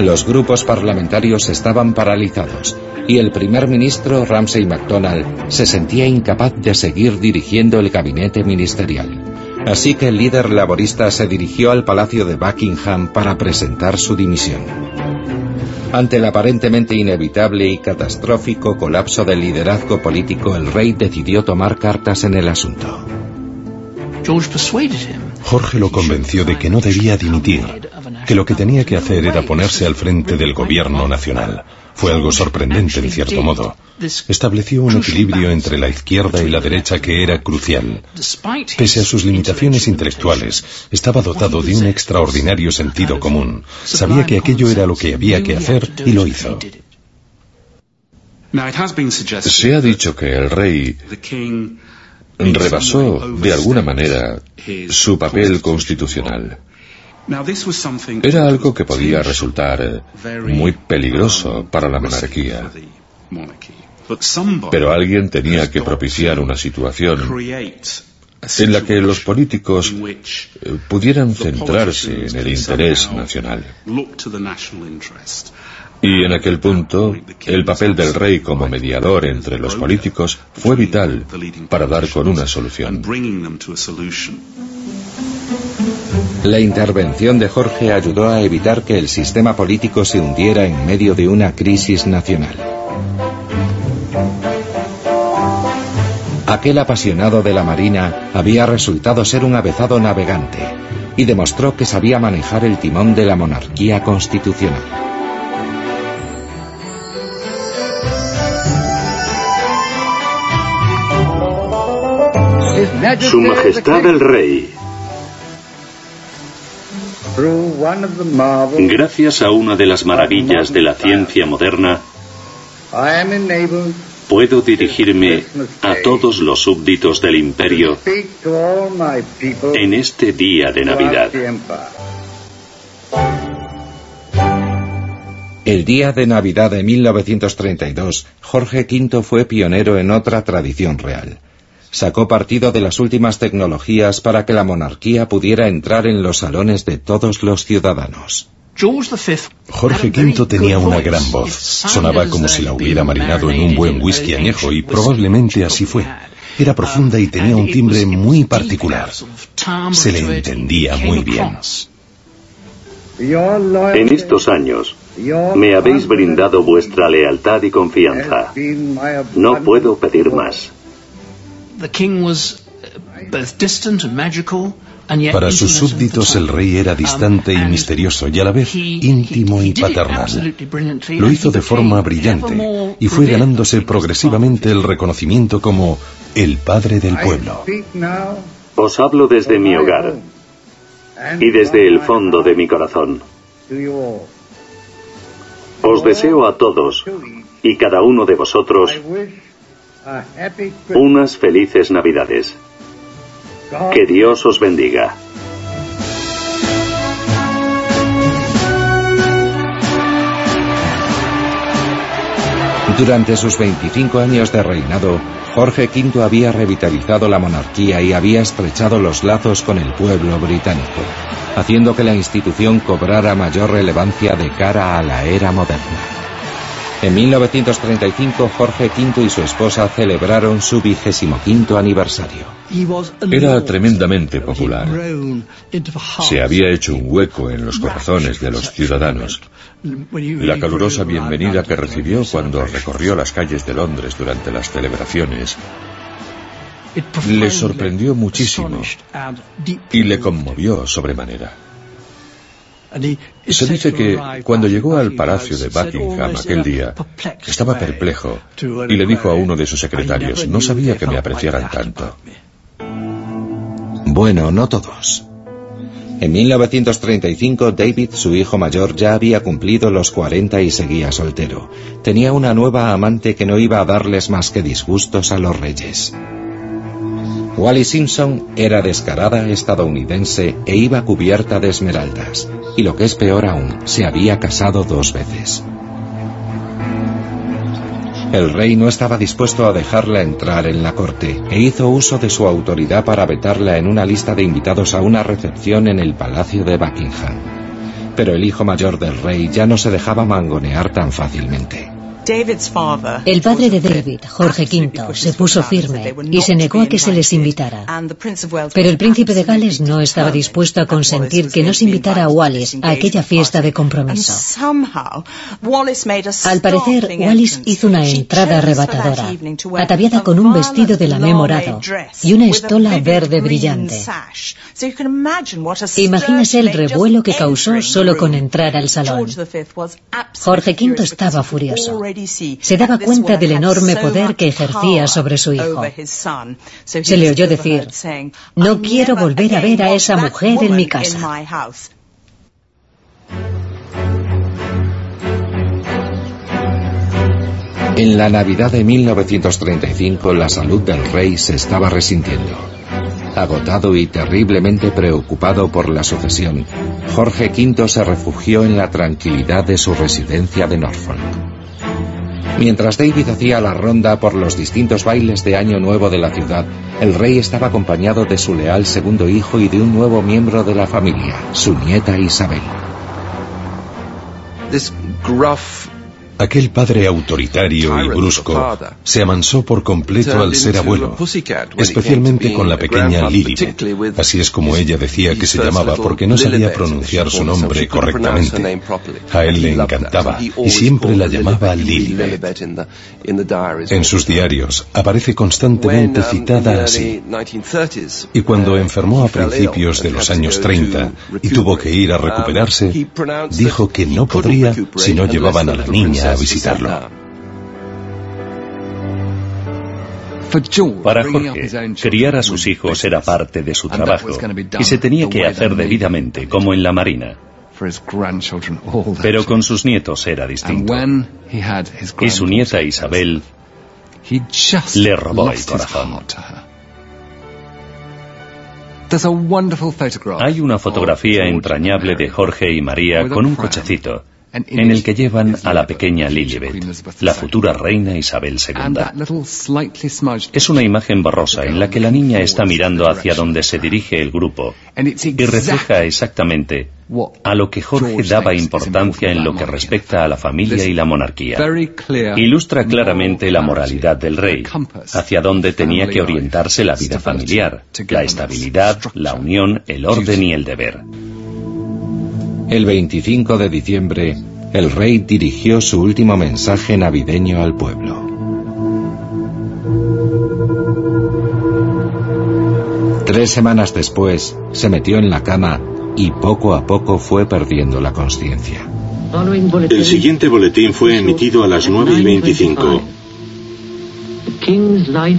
Los grupos parlamentarios estaban paralizados y el primer ministro Ramsay MacDonald se sentía incapaz de seguir dirigiendo el gabinete ministerial. Así que el líder laborista se dirigió al Palacio de Buckingham para presentar su dimisión. Ante el aparentemente inevitable y catastrófico colapso del liderazgo político, el rey decidió tomar cartas en el asunto. Jorge lo convenció de que no debía dimitir, que lo que tenía que hacer era ponerse al frente del gobierno nacional. Fue algo sorprendente, en cierto modo. Estableció un equilibrio entre la izquierda y la derecha que era crucial. Pese a sus limitaciones intelectuales, estaba dotado de un extraordinario sentido común. Sabía que aquello era lo que había que hacer y lo hizo. Se ha dicho que el rey rebasó de alguna manera su papel constitucional. Era algo que podía resultar muy peligroso para la monarquía. Pero alguien tenía que propiciar una situación en la que los políticos eh, pudieran centrarse en el interés nacional. Y en aquel punto, el papel del rey como mediador entre los políticos fue vital para dar con una solución. La intervención de Jorge ayudó a evitar que el sistema político se hundiera en medio de una crisis nacional. Aquel apasionado de la Marina había resultado ser un avezado navegante y demostró que sabía manejar el timón de la monarquía constitucional. Su Majestad el Rey. Gracias a una de las maravillas de la ciencia moderna, puedo dirigirme a todos los súbditos del imperio en este día de Navidad. El día de Navidad de 1932, Jorge V fue pionero en otra tradición real sacó partido de las últimas tecnologías para que la monarquía pudiera entrar en los salones de todos los ciudadanos. Jorge V tenía una gran voz. Sonaba como si la hubiera marinado en un buen whisky añejo y probablemente así fue. Era profunda y tenía un timbre muy particular. Se le entendía muy bien. En estos años me habéis brindado vuestra lealtad y confianza. No puedo pedir más. Para sus súbditos el rey era distante y misterioso y a la vez íntimo y paternal. Lo hizo de forma brillante y fue ganándose progresivamente el reconocimiento como el padre del pueblo. Os hablo desde mi hogar y desde el fondo de mi corazón. Os deseo a todos y cada uno de vosotros unas felices Navidades. Que Dios os bendiga. Durante sus 25 años de reinado, Jorge V había revitalizado la monarquía y había estrechado los lazos con el pueblo británico, haciendo que la institución cobrara mayor relevancia de cara a la era moderna. En 1935 Jorge V y su esposa celebraron su vigésimo quinto aniversario. Era tremendamente popular. Se había hecho un hueco en los corazones de los ciudadanos. La calurosa bienvenida que recibió cuando recorrió las calles de Londres durante las celebraciones Le sorprendió muchísimo y le conmovió sobremanera. Se dice que cuando llegó al palacio de Buckingham aquel día, estaba perplejo y le dijo a uno de sus secretarios, no sabía que me apreciaran tanto. Bueno, no todos. En 1935, David, su hijo mayor, ya había cumplido los 40 y seguía soltero. Tenía una nueva amante que no iba a darles más que disgustos a los reyes. Wally Simpson era descarada estadounidense e iba cubierta de esmeraldas, y lo que es peor aún, se había casado dos veces. El rey no estaba dispuesto a dejarla entrar en la corte e hizo uso de su autoridad para vetarla en una lista de invitados a una recepción en el Palacio de Buckingham. Pero el hijo mayor del rey ya no se dejaba mangonear tan fácilmente. El padre de David, Jorge V, se puso firme y se negó a que se les invitara. Pero el príncipe de Gales no estaba dispuesto a consentir que no se invitara a Wallis a aquella fiesta de compromiso. Al parecer, Wallis hizo una entrada arrebatadora, ataviada con un vestido de lamé morado y una estola verde brillante. Imagínese el revuelo que causó solo con entrar al salón. Jorge V estaba furioso se daba cuenta del enorme poder que ejercía sobre su hijo. Se le oyó decir, no quiero volver a ver a esa mujer en mi casa. En la Navidad de 1935 la salud del rey se estaba resintiendo. Agotado y terriblemente preocupado por la sucesión, Jorge V se refugió en la tranquilidad de su residencia de Norfolk. Mientras David hacía la ronda por los distintos bailes de Año Nuevo de la ciudad, el rey estaba acompañado de su leal segundo hijo y de un nuevo miembro de la familia, su nieta Isabel. Aquel padre autoritario y brusco se amansó por completo al ser abuelo, especialmente con la pequeña Lilibet. Así es como ella decía que se llamaba porque no sabía pronunciar su nombre correctamente. A él le encantaba y siempre la llamaba Lilibet. En sus diarios aparece constantemente citada así. Y cuando enfermó a principios de los años 30 y tuvo que ir a recuperarse, dijo que no podría si no llevaban a la niña visitarlo. Para Jorge, criar a sus hijos era parte de su trabajo y se tenía que hacer debidamente, como en la Marina. Pero con sus nietos era distinto. Y su nieta Isabel le robó el corazón. Hay una fotografía entrañable de Jorge y María con un cochecito en el que llevan a la pequeña Lilibet, la futura reina Isabel II. Es una imagen borrosa en la que la niña está mirando hacia donde se dirige el grupo y refleja exactamente a lo que Jorge daba importancia en lo que respecta a la familia y la monarquía. Ilustra claramente la moralidad del rey, hacia donde tenía que orientarse la vida familiar, la estabilidad, la unión, el orden y el deber. El 25 de diciembre, el rey dirigió su último mensaje navideño al pueblo. Tres semanas después, se metió en la cama y poco a poco fue perdiendo la conciencia. El siguiente boletín fue emitido a las 9 y 25.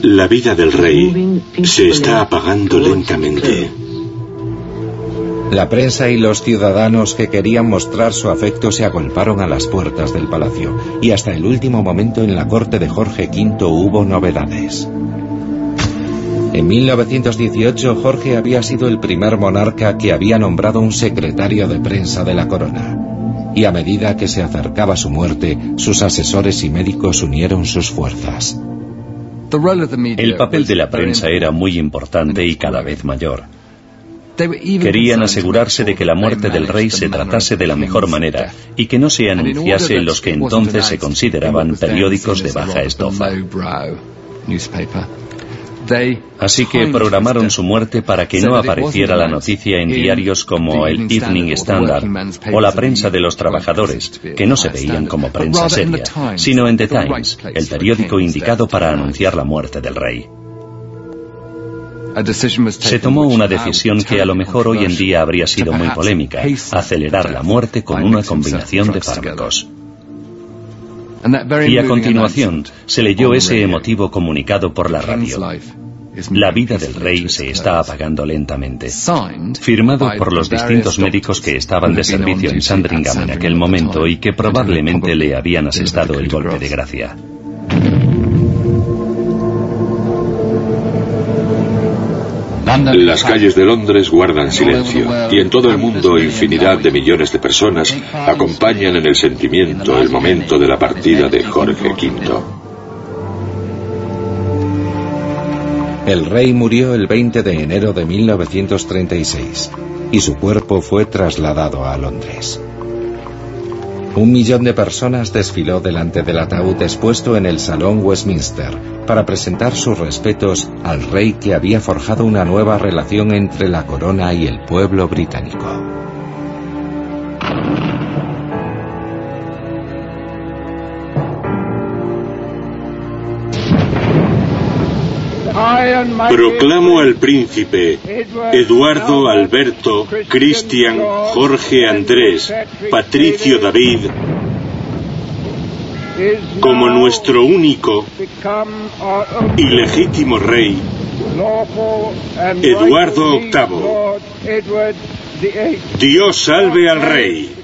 La vida del rey se está apagando lentamente. La prensa y los ciudadanos que querían mostrar su afecto se agolparon a las puertas del palacio y hasta el último momento en la corte de Jorge V hubo novedades. En 1918 Jorge había sido el primer monarca que había nombrado un secretario de prensa de la corona. Y a medida que se acercaba su muerte, sus asesores y médicos unieron sus fuerzas. El papel de la prensa era muy importante y cada vez mayor. Querían asegurarse de que la muerte del rey se tratase de la mejor manera y que no se anunciase en los que entonces se consideraban periódicos de baja estofa. Así que programaron su muerte para que no apareciera la noticia en diarios como el Evening Standard o la prensa de los trabajadores, que no se veían como prensa seria, sino en The Times, el periódico indicado para anunciar la muerte del rey. Se tomó una decisión que a lo mejor hoy en día habría sido muy polémica, acelerar la muerte con una combinación de fármacos. Y a continuación se leyó ese emotivo comunicado por la radio. La vida del rey se está apagando lentamente. Firmado por los distintos médicos que estaban de servicio en Sandringham en aquel momento y que probablemente le habían asestado el golpe de gracia. Las calles de Londres guardan silencio y en todo el mundo infinidad de millones de personas acompañan en el sentimiento el momento de la partida de Jorge V. El rey murió el 20 de enero de 1936 y su cuerpo fue trasladado a Londres. Un millón de personas desfiló delante del ataúd expuesto en el Salón Westminster para presentar sus respetos al rey que había forjado una nueva relación entre la corona y el pueblo británico. Proclamo al príncipe Eduardo Alberto Cristian Jorge Andrés Patricio David como nuestro único y legítimo rey, Eduardo VIII. Dios salve al rey.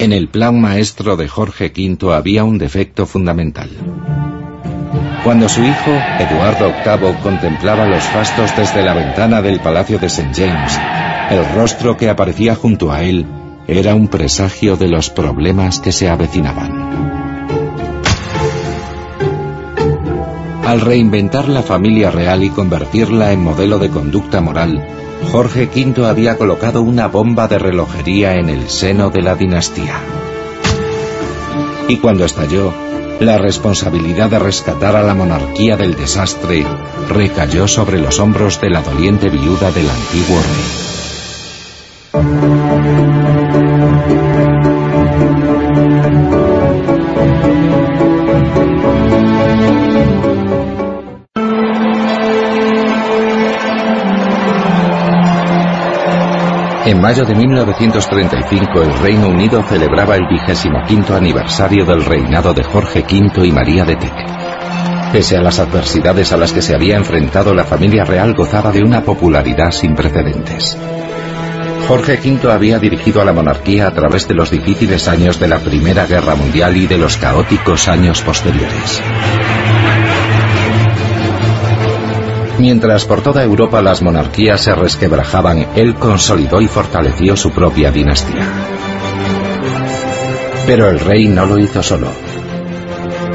En el plan maestro de Jorge V había un defecto fundamental. Cuando su hijo, Eduardo VIII, contemplaba los fastos desde la ventana del Palacio de St. James, el rostro que aparecía junto a él era un presagio de los problemas que se avecinaban. Al reinventar la familia real y convertirla en modelo de conducta moral, Jorge V había colocado una bomba de relojería en el seno de la dinastía. Y cuando estalló, la responsabilidad de rescatar a la monarquía del desastre recayó sobre los hombros de la doliente viuda del antiguo rey. En mayo de 1935 el Reino Unido celebraba el vigésimo quinto aniversario del reinado de Jorge V y María de Teck. Pese a las adversidades a las que se había enfrentado, la familia real gozaba de una popularidad sin precedentes. Jorge V había dirigido a la monarquía a través de los difíciles años de la Primera Guerra Mundial y de los caóticos años posteriores. Mientras por toda Europa las monarquías se resquebrajaban, él consolidó y fortaleció su propia dinastía. Pero el rey no lo hizo solo.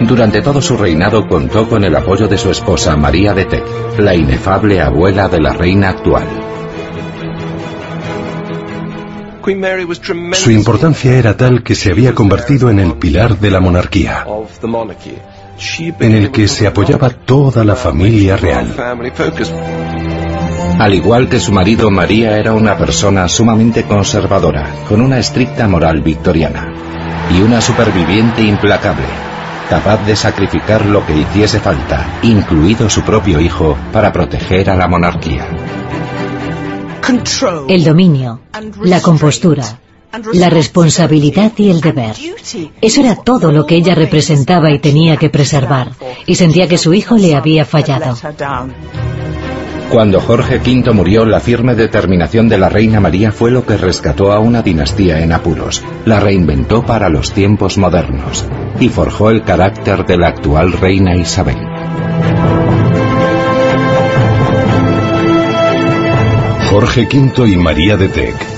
Durante todo su reinado contó con el apoyo de su esposa María de Teck, la inefable abuela de la reina actual. Su importancia era tal que se había convertido en el pilar de la monarquía en el que se apoyaba toda la familia real. Al igual que su marido, María era una persona sumamente conservadora, con una estricta moral victoriana, y una superviviente implacable, capaz de sacrificar lo que hiciese falta, incluido su propio hijo, para proteger a la monarquía. El dominio, la compostura, la responsabilidad y el deber. Eso era todo lo que ella representaba y tenía que preservar, y sentía que su hijo le había fallado. Cuando Jorge V murió, la firme determinación de la reina María fue lo que rescató a una dinastía en apuros, la reinventó para los tiempos modernos y forjó el carácter de la actual reina Isabel. Jorge V y María de Teck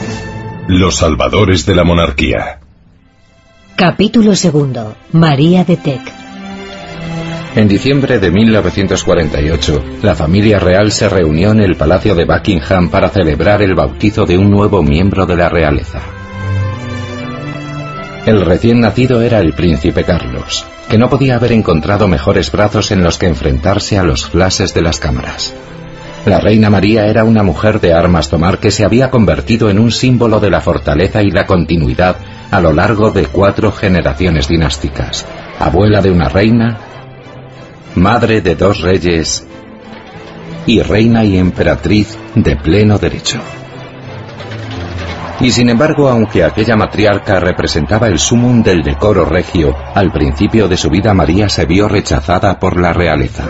los salvadores de la monarquía. Capítulo segundo. María de Teck. En diciembre de 1948, la familia real se reunió en el Palacio de Buckingham para celebrar el bautizo de un nuevo miembro de la realeza. El recién nacido era el príncipe Carlos, que no podía haber encontrado mejores brazos en los que enfrentarse a los flashes de las cámaras. La reina María era una mujer de armas tomar que se había convertido en un símbolo de la fortaleza y la continuidad a lo largo de cuatro generaciones dinásticas, abuela de una reina, madre de dos reyes y reina y emperatriz de pleno derecho. Y sin embargo, aunque aquella matriarca representaba el sumum del decoro regio, al principio de su vida María se vio rechazada por la realeza.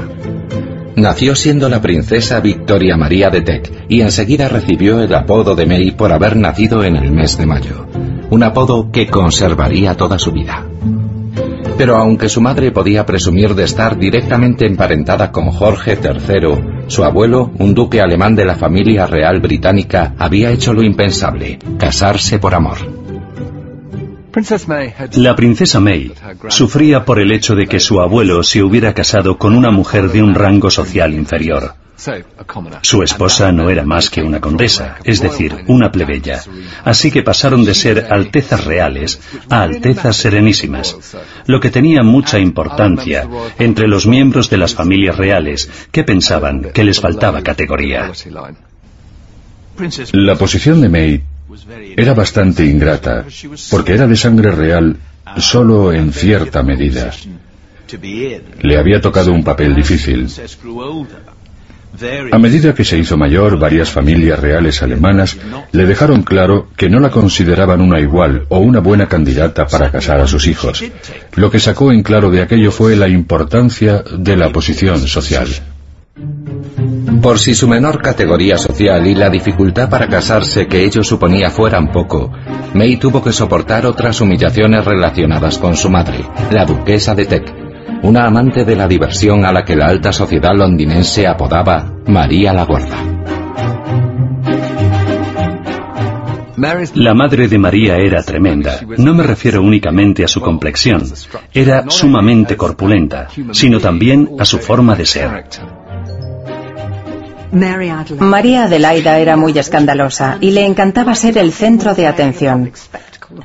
Nació siendo la princesa Victoria María de Teck y enseguida recibió el apodo de May por haber nacido en el mes de mayo, un apodo que conservaría toda su vida. Pero aunque su madre podía presumir de estar directamente emparentada con Jorge III, su abuelo, un duque alemán de la familia real británica, había hecho lo impensable, casarse por amor. La princesa May sufría por el hecho de que su abuelo se hubiera casado con una mujer de un rango social inferior. Su esposa no era más que una condesa, es decir, una plebeya. Así que pasaron de ser altezas reales a altezas serenísimas, lo que tenía mucha importancia entre los miembros de las familias reales que pensaban que les faltaba categoría. La posición de May era bastante ingrata, porque era de sangre real solo en cierta medida. Le había tocado un papel difícil. A medida que se hizo mayor, varias familias reales alemanas le dejaron claro que no la consideraban una igual o una buena candidata para casar a sus hijos. Lo que sacó en claro de aquello fue la importancia de la posición social. Por si su menor categoría social y la dificultad para casarse que ello suponía fueran poco, May tuvo que soportar otras humillaciones relacionadas con su madre, la duquesa de Teck, una amante de la diversión a la que la alta sociedad londinense apodaba María la Gorda. La madre de María era tremenda. No me refiero únicamente a su complexión. Era sumamente corpulenta, sino también a su forma de ser. María Adelaida era muy escandalosa y le encantaba ser el centro de atención.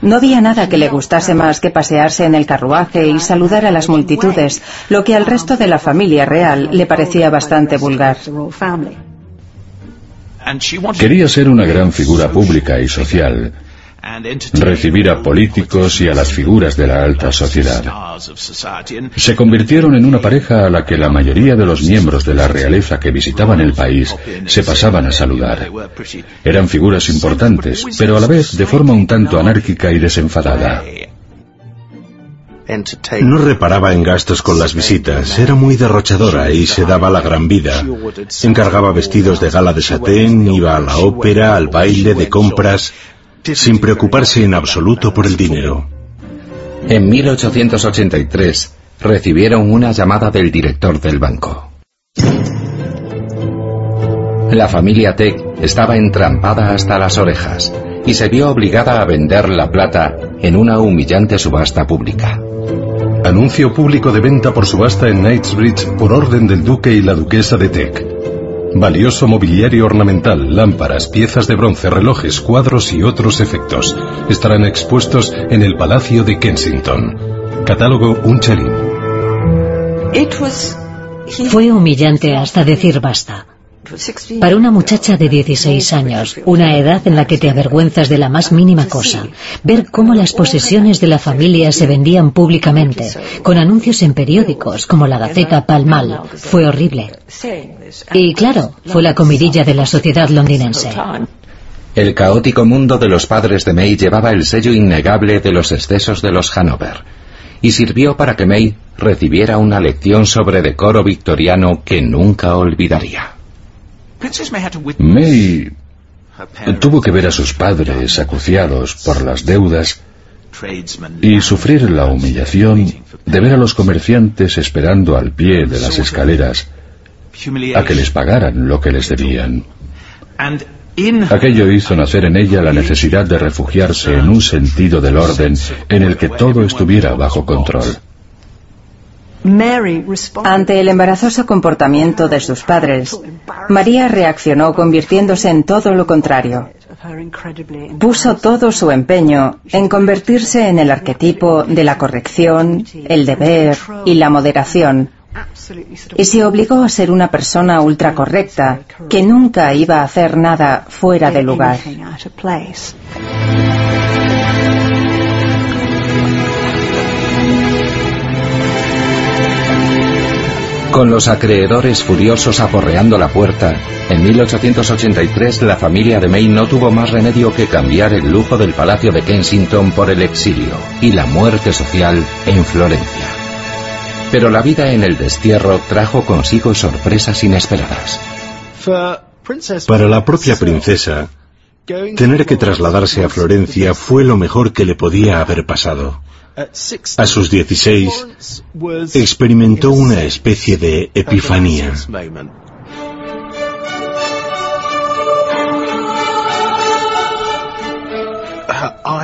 No había nada que le gustase más que pasearse en el carruaje y saludar a las multitudes, lo que al resto de la familia real le parecía bastante vulgar. Quería ser una gran figura pública y social, recibir a políticos y a las figuras de la alta sociedad. Se convirtieron en una pareja a la que la mayoría de los miembros de la realeza que visitaban el país se pasaban a saludar. Eran figuras importantes, pero a la vez de forma un tanto anárquica y desenfadada. No reparaba en gastos con las visitas, era muy derrochadora y se daba la gran vida. Encargaba vestidos de gala de satén, iba a la ópera, al baile, de compras, sin preocuparse en absoluto por el dinero. En 1883 recibieron una llamada del director del banco. La familia Tech estaba entrampada hasta las orejas y se vio obligada a vender la plata en una humillante subasta pública. Anuncio público de venta por subasta en Knightsbridge por orden del duque y la duquesa de Tech. Valioso mobiliario ornamental, lámparas, piezas de bronce, relojes, cuadros y otros efectos estarán expuestos en el Palacio de Kensington. Catálogo Unchelin. Fue humillante hasta decir basta. Para una muchacha de 16 años, una edad en la que te avergüenzas de la más mínima cosa, ver cómo las posesiones de la familia se vendían públicamente, con anuncios en periódicos como la Gaceta Palmal, fue horrible. Y claro, fue la comidilla de la sociedad londinense. El caótico mundo de los padres de May llevaba el sello innegable de los excesos de los Hanover, y sirvió para que May recibiera una lección sobre decoro victoriano que nunca olvidaría. May tuvo que ver a sus padres acuciados por las deudas y sufrir la humillación de ver a los comerciantes esperando al pie de las escaleras a que les pagaran lo que les debían. Aquello hizo nacer en ella la necesidad de refugiarse en un sentido del orden en el que todo estuviera bajo control. Ante el embarazoso comportamiento de sus padres, María reaccionó convirtiéndose en todo lo contrario. Puso todo su empeño en convertirse en el arquetipo de la corrección, el deber y la moderación, y se obligó a ser una persona ultracorrecta que nunca iba a hacer nada fuera de lugar. Con los acreedores furiosos aporreando la puerta, en 1883 la familia de May no tuvo más remedio que cambiar el lujo del Palacio de Kensington por el exilio y la muerte social en Florencia. Pero la vida en el destierro trajo consigo sorpresas inesperadas. Para la propia princesa, tener que trasladarse a Florencia fue lo mejor que le podía haber pasado. A sus 16, experimentó una especie de epifanía.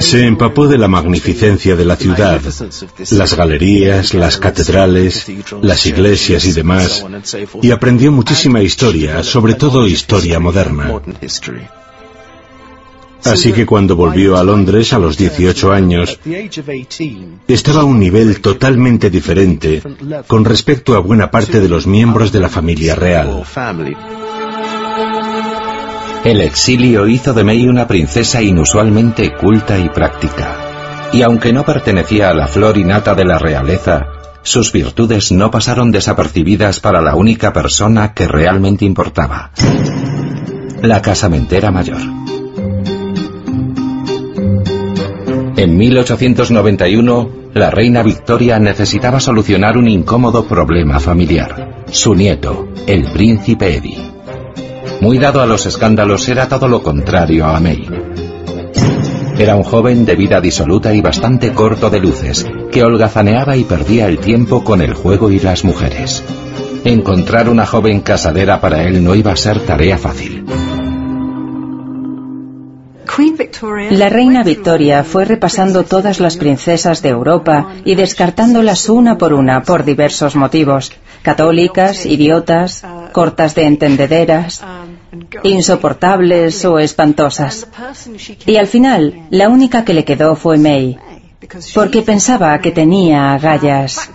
Se empapó de la magnificencia de la ciudad, las galerías, las catedrales, las iglesias y demás, y aprendió muchísima historia, sobre todo historia moderna. Así que cuando volvió a Londres a los 18 años, estaba a un nivel totalmente diferente con respecto a buena parte de los miembros de la familia real. El exilio hizo de May una princesa inusualmente culta y práctica. Y aunque no pertenecía a la flor innata de la realeza, sus virtudes no pasaron desapercibidas para la única persona que realmente importaba, la casamentera mayor. En 1891, la reina Victoria necesitaba solucionar un incómodo problema familiar. Su nieto, el príncipe Eddie. Muy dado a los escándalos, era todo lo contrario a May. Era un joven de vida disoluta y bastante corto de luces, que holgazaneaba y perdía el tiempo con el juego y las mujeres. Encontrar una joven casadera para él no iba a ser tarea fácil. La reina Victoria fue repasando todas las princesas de Europa y descartándolas una por una por diversos motivos. Católicas, idiotas, cortas de entendederas, insoportables o espantosas. Y al final, la única que le quedó fue May, porque pensaba que tenía agallas.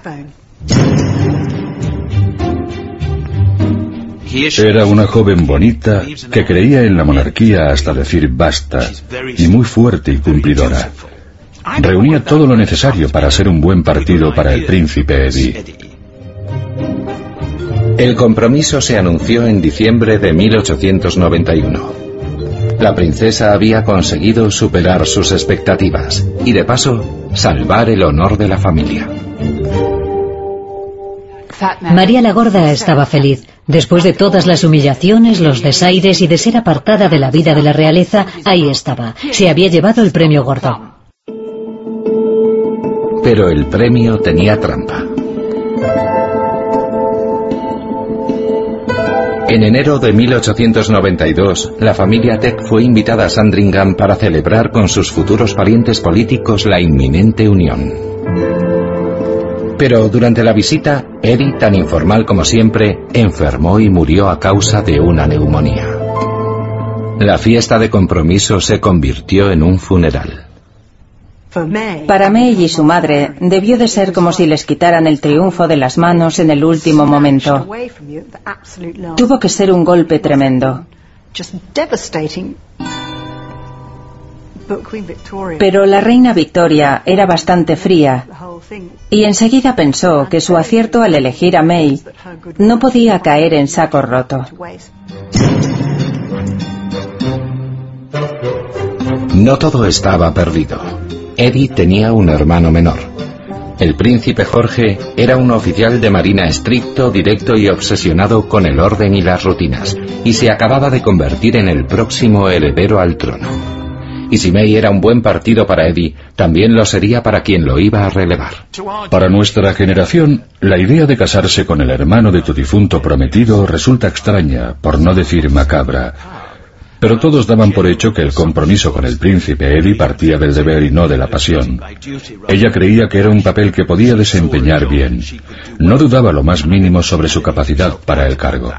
Era una joven bonita que creía en la monarquía hasta decir basta, y muy fuerte y cumplidora. Reunía todo lo necesario para ser un buen partido para el príncipe Eddie. El compromiso se anunció en diciembre de 1891. La princesa había conseguido superar sus expectativas y de paso salvar el honor de la familia. María la Gorda estaba feliz. Después de todas las humillaciones, los desaires y de ser apartada de la vida de la realeza, ahí estaba. Se había llevado el premio gordo. Pero el premio tenía trampa. En enero de 1892, la familia Tech fue invitada a Sandringham para celebrar con sus futuros parientes políticos la inminente unión. Pero durante la visita, Eddie, tan informal como siempre, enfermó y murió a causa de una neumonía. La fiesta de compromiso se convirtió en un funeral. Para May y su madre debió de ser como si les quitaran el triunfo de las manos en el último momento. Tuvo que ser un golpe tremendo. Pero la reina Victoria era bastante fría y enseguida pensó que su acierto al elegir a May no podía caer en saco roto. No todo estaba perdido. Eddie tenía un hermano menor. El príncipe Jorge era un oficial de marina estricto, directo y obsesionado con el orden y las rutinas, y se acababa de convertir en el próximo heredero al trono. Y si May era un buen partido para Eddie, también lo sería para quien lo iba a relevar. Para nuestra generación, la idea de casarse con el hermano de tu difunto prometido resulta extraña, por no decir macabra. Pero todos daban por hecho que el compromiso con el príncipe Eddie partía del deber y no de la pasión. Ella creía que era un papel que podía desempeñar bien. No dudaba lo más mínimo sobre su capacidad para el cargo.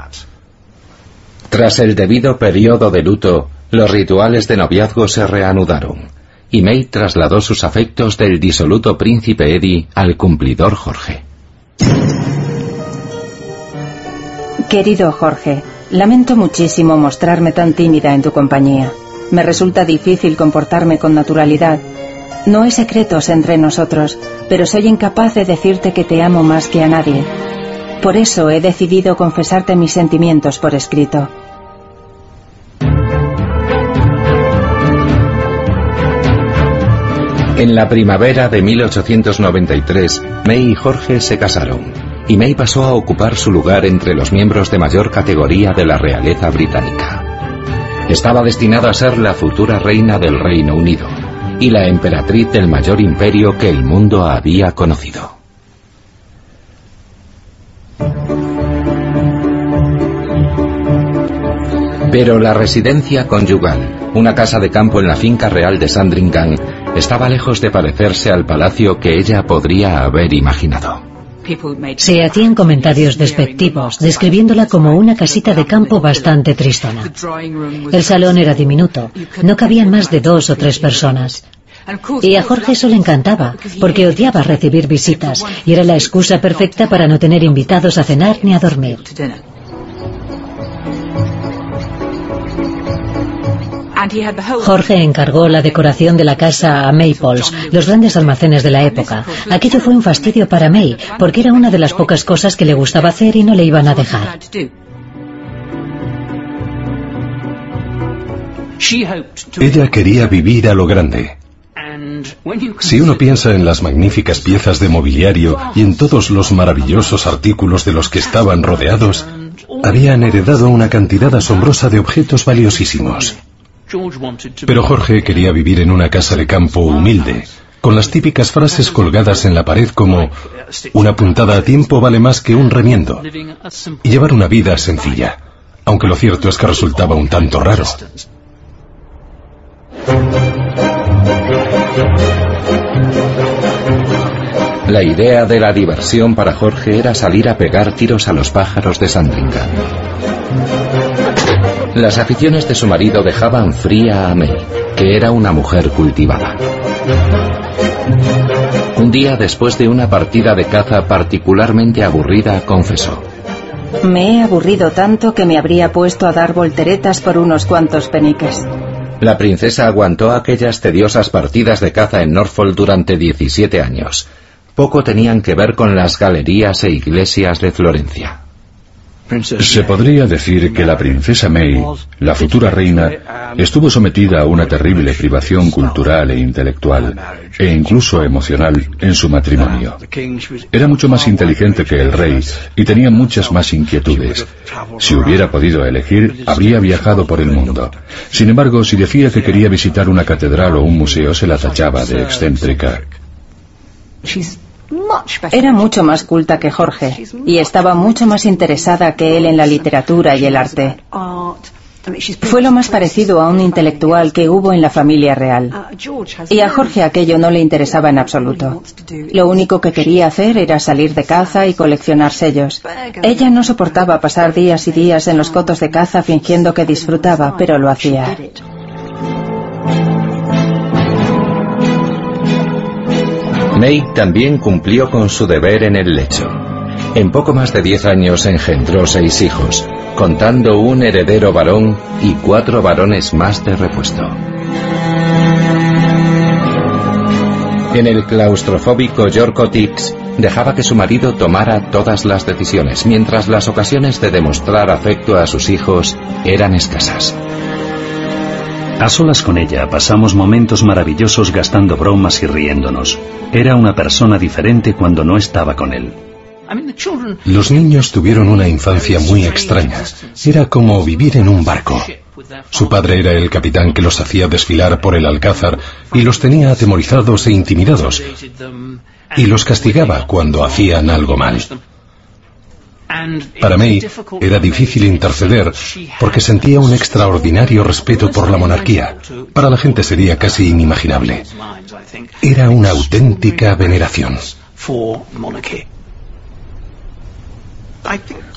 Tras el debido periodo de luto, los rituales de noviazgo se reanudaron, y May trasladó sus afectos del disoluto príncipe Eddie al cumplidor Jorge. Querido Jorge, lamento muchísimo mostrarme tan tímida en tu compañía. Me resulta difícil comportarme con naturalidad. No hay secretos entre nosotros, pero soy incapaz de decirte que te amo más que a nadie. Por eso he decidido confesarte mis sentimientos por escrito. En la primavera de 1893, May y Jorge se casaron, y May pasó a ocupar su lugar entre los miembros de mayor categoría de la realeza británica. Estaba destinada a ser la futura reina del Reino Unido y la emperatriz del mayor imperio que el mundo había conocido. Pero la residencia conyugal, una casa de campo en la finca real de Sandringham, estaba lejos de parecerse al palacio que ella podría haber imaginado. Se hacían comentarios despectivos, describiéndola como una casita de campo bastante tristona. El salón era diminuto, no cabían más de dos o tres personas. Y a Jorge eso le encantaba, porque odiaba recibir visitas y era la excusa perfecta para no tener invitados a cenar ni a dormir. Jorge encargó la decoración de la casa a Maples, los grandes almacenes de la época. Aquello fue un fastidio para May, porque era una de las pocas cosas que le gustaba hacer y no le iban a dejar. Ella quería vivir a lo grande. Si uno piensa en las magníficas piezas de mobiliario y en todos los maravillosos artículos de los que estaban rodeados, habían heredado una cantidad asombrosa de objetos valiosísimos. Pero Jorge quería vivir en una casa de campo humilde, con las típicas frases colgadas en la pared como una puntada a tiempo vale más que un remiendo, y llevar una vida sencilla, aunque lo cierto es que resultaba un tanto raro. La idea de la diversión para Jorge era salir a pegar tiros a los pájaros de Sandringham. Las aficiones de su marido dejaban fría a May, que era una mujer cultivada. Un día después de una partida de caza particularmente aburrida, confesó. Me he aburrido tanto que me habría puesto a dar volteretas por unos cuantos peniques. La princesa aguantó aquellas tediosas partidas de caza en Norfolk durante 17 años. Poco tenían que ver con las galerías e iglesias de Florencia. Se podría decir que la princesa May, la futura reina, estuvo sometida a una terrible privación cultural e intelectual, e incluso emocional, en su matrimonio. Era mucho más inteligente que el rey y tenía muchas más inquietudes. Si hubiera podido elegir, habría viajado por el mundo. Sin embargo, si decía que quería visitar una catedral o un museo, se la tachaba de excéntrica. Era mucho más culta que Jorge y estaba mucho más interesada que él en la literatura y el arte. Fue lo más parecido a un intelectual que hubo en la familia real. Y a Jorge aquello no le interesaba en absoluto. Lo único que quería hacer era salir de caza y coleccionar sellos. Ella no soportaba pasar días y días en los cotos de caza fingiendo que disfrutaba, pero lo hacía. May también cumplió con su deber en el lecho. En poco más de diez años engendró seis hijos, contando un heredero varón y cuatro varones más de repuesto. En el claustrofóbico York Tix dejaba que su marido tomara todas las decisiones, mientras las ocasiones de demostrar afecto a sus hijos eran escasas. A solas con ella pasamos momentos maravillosos gastando bromas y riéndonos. Era una persona diferente cuando no estaba con él. Los niños tuvieron una infancia muy extraña. Era como vivir en un barco. Su padre era el capitán que los hacía desfilar por el alcázar y los tenía atemorizados e intimidados. Y los castigaba cuando hacían algo mal. Para May era difícil interceder porque sentía un extraordinario respeto por la monarquía. Para la gente sería casi inimaginable. Era una auténtica veneración.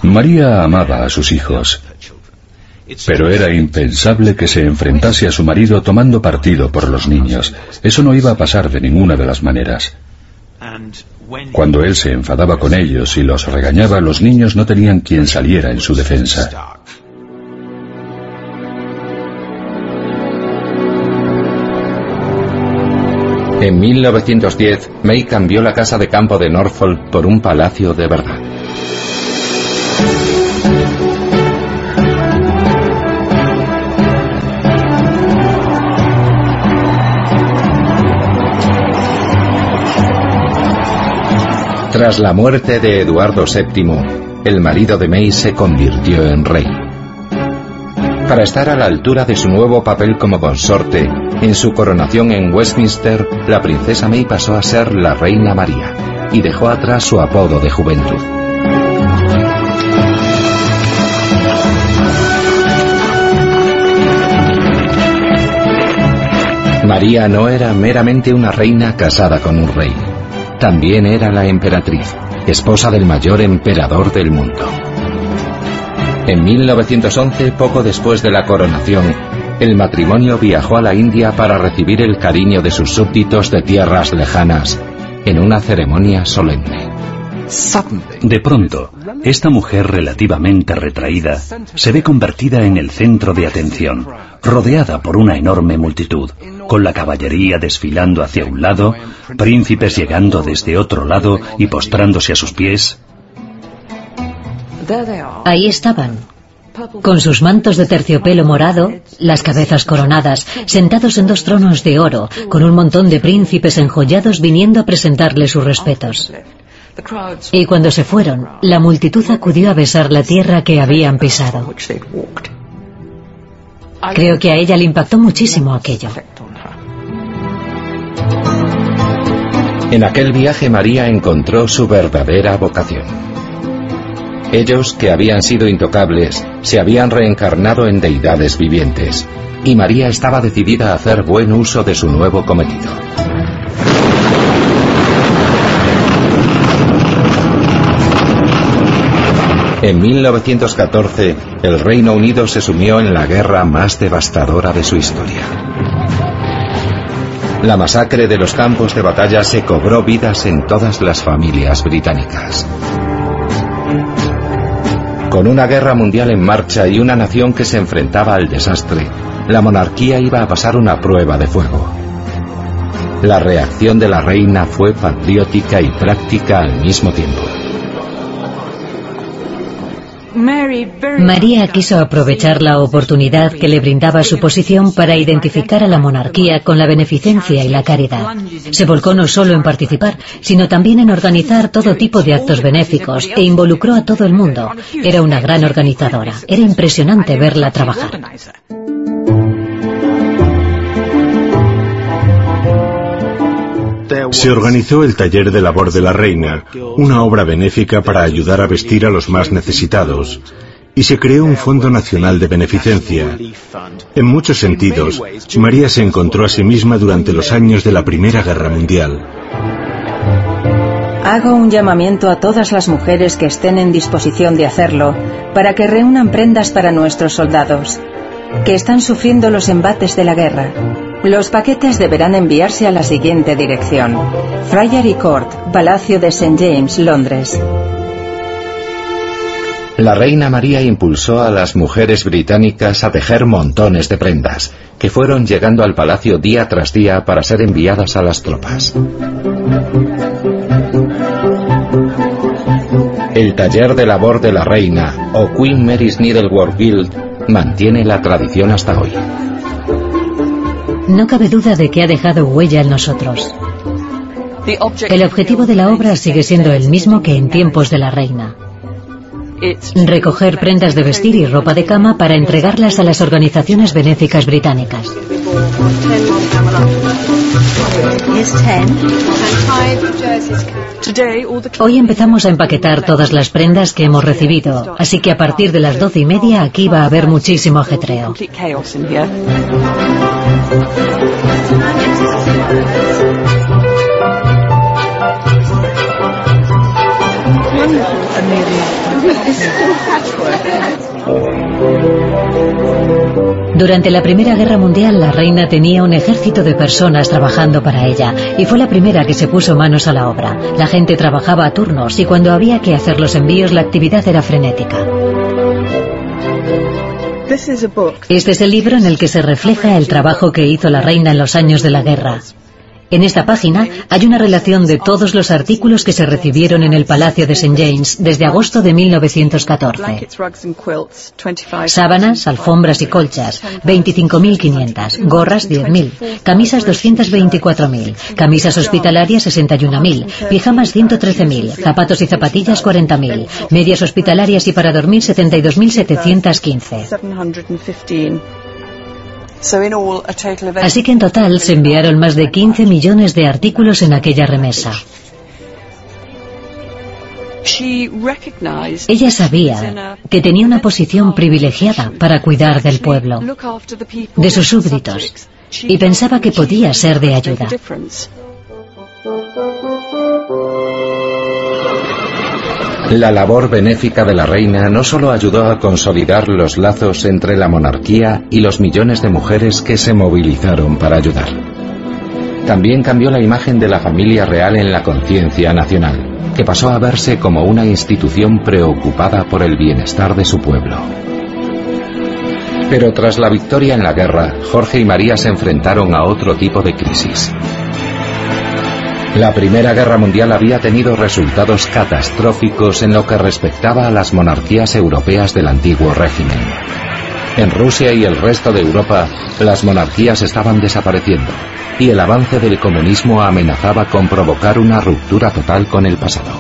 María amaba a sus hijos, pero era impensable que se enfrentase a su marido tomando partido por los niños. Eso no iba a pasar de ninguna de las maneras. Cuando él se enfadaba con ellos y los regañaba, los niños no tenían quien saliera en su defensa. En 1910, May cambió la casa de campo de Norfolk por un palacio de verdad. Tras la muerte de Eduardo VII, el marido de May se convirtió en rey. Para estar a la altura de su nuevo papel como consorte, en su coronación en Westminster, la princesa May pasó a ser la Reina María y dejó atrás su apodo de juventud. María no era meramente una reina casada con un rey. También era la emperatriz, esposa del mayor emperador del mundo. En 1911, poco después de la coronación, el matrimonio viajó a la India para recibir el cariño de sus súbditos de tierras lejanas en una ceremonia solemne. De pronto, esta mujer relativamente retraída se ve convertida en el centro de atención, rodeada por una enorme multitud, con la caballería desfilando hacia un lado, príncipes llegando desde otro lado y postrándose a sus pies. Ahí estaban, con sus mantos de terciopelo morado, las cabezas coronadas, sentados en dos tronos de oro, con un montón de príncipes enjollados viniendo a presentarle sus respetos. Y cuando se fueron, la multitud acudió a besar la tierra que habían pisado. Creo que a ella le impactó muchísimo aquello. En aquel viaje María encontró su verdadera vocación. Ellos, que habían sido intocables, se habían reencarnado en deidades vivientes, y María estaba decidida a hacer buen uso de su nuevo cometido. En 1914, el Reino Unido se sumió en la guerra más devastadora de su historia. La masacre de los campos de batalla se cobró vidas en todas las familias británicas. Con una guerra mundial en marcha y una nación que se enfrentaba al desastre, la monarquía iba a pasar una prueba de fuego. La reacción de la reina fue patriótica y práctica al mismo tiempo. María quiso aprovechar la oportunidad que le brindaba su posición para identificar a la monarquía con la beneficencia y la caridad. Se volcó no solo en participar, sino también en organizar todo tipo de actos benéficos e involucró a todo el mundo. Era una gran organizadora. Era impresionante verla trabajar. Se organizó el taller de labor de la reina, una obra benéfica para ayudar a vestir a los más necesitados, y se creó un Fondo Nacional de Beneficencia. En muchos sentidos, María se encontró a sí misma durante los años de la Primera Guerra Mundial. Hago un llamamiento a todas las mujeres que estén en disposición de hacerlo para que reúnan prendas para nuestros soldados, que están sufriendo los embates de la guerra. Los paquetes deberán enviarse a la siguiente dirección. Friary Court, Palacio de St. James, Londres. La reina María impulsó a las mujeres británicas a tejer montones de prendas, que fueron llegando al palacio día tras día para ser enviadas a las tropas. El taller de labor de la reina, o Queen Mary's Needlework Guild, mantiene la tradición hasta hoy. No cabe duda de que ha dejado huella en nosotros. El objetivo de la obra sigue siendo el mismo que en tiempos de la reina. Recoger prendas de vestir y ropa de cama para entregarlas a las organizaciones benéficas británicas. Hoy empezamos a empaquetar todas las prendas que hemos recibido, así que a partir de las doce y media aquí va a haber muchísimo ajetreo. Durante la Primera Guerra Mundial la reina tenía un ejército de personas trabajando para ella y fue la primera que se puso manos a la obra. La gente trabajaba a turnos y cuando había que hacer los envíos la actividad era frenética. Este es el libro en el que se refleja el trabajo que hizo la reina en los años de la guerra. En esta página hay una relación de todos los artículos que se recibieron en el Palacio de St. James desde agosto de 1914. Sábanas, alfombras y colchas, 25.500. Gorras, 10.000. Camisas, 224.000. Camisas hospitalarias, 61.000. Pijamas, 113.000. Zapatos y zapatillas, 40.000. Medias hospitalarias y para dormir, 72.715. Así que en total se enviaron más de 15 millones de artículos en aquella remesa. Ella sabía que tenía una posición privilegiada para cuidar del pueblo, de sus súbditos, y pensaba que podía ser de ayuda. La labor benéfica de la reina no solo ayudó a consolidar los lazos entre la monarquía y los millones de mujeres que se movilizaron para ayudar. También cambió la imagen de la familia real en la conciencia nacional, que pasó a verse como una institución preocupada por el bienestar de su pueblo. Pero tras la victoria en la guerra, Jorge y María se enfrentaron a otro tipo de crisis. La Primera Guerra Mundial había tenido resultados catastróficos en lo que respectaba a las monarquías europeas del antiguo régimen. En Rusia y el resto de Europa, las monarquías estaban desapareciendo y el avance del comunismo amenazaba con provocar una ruptura total con el pasado.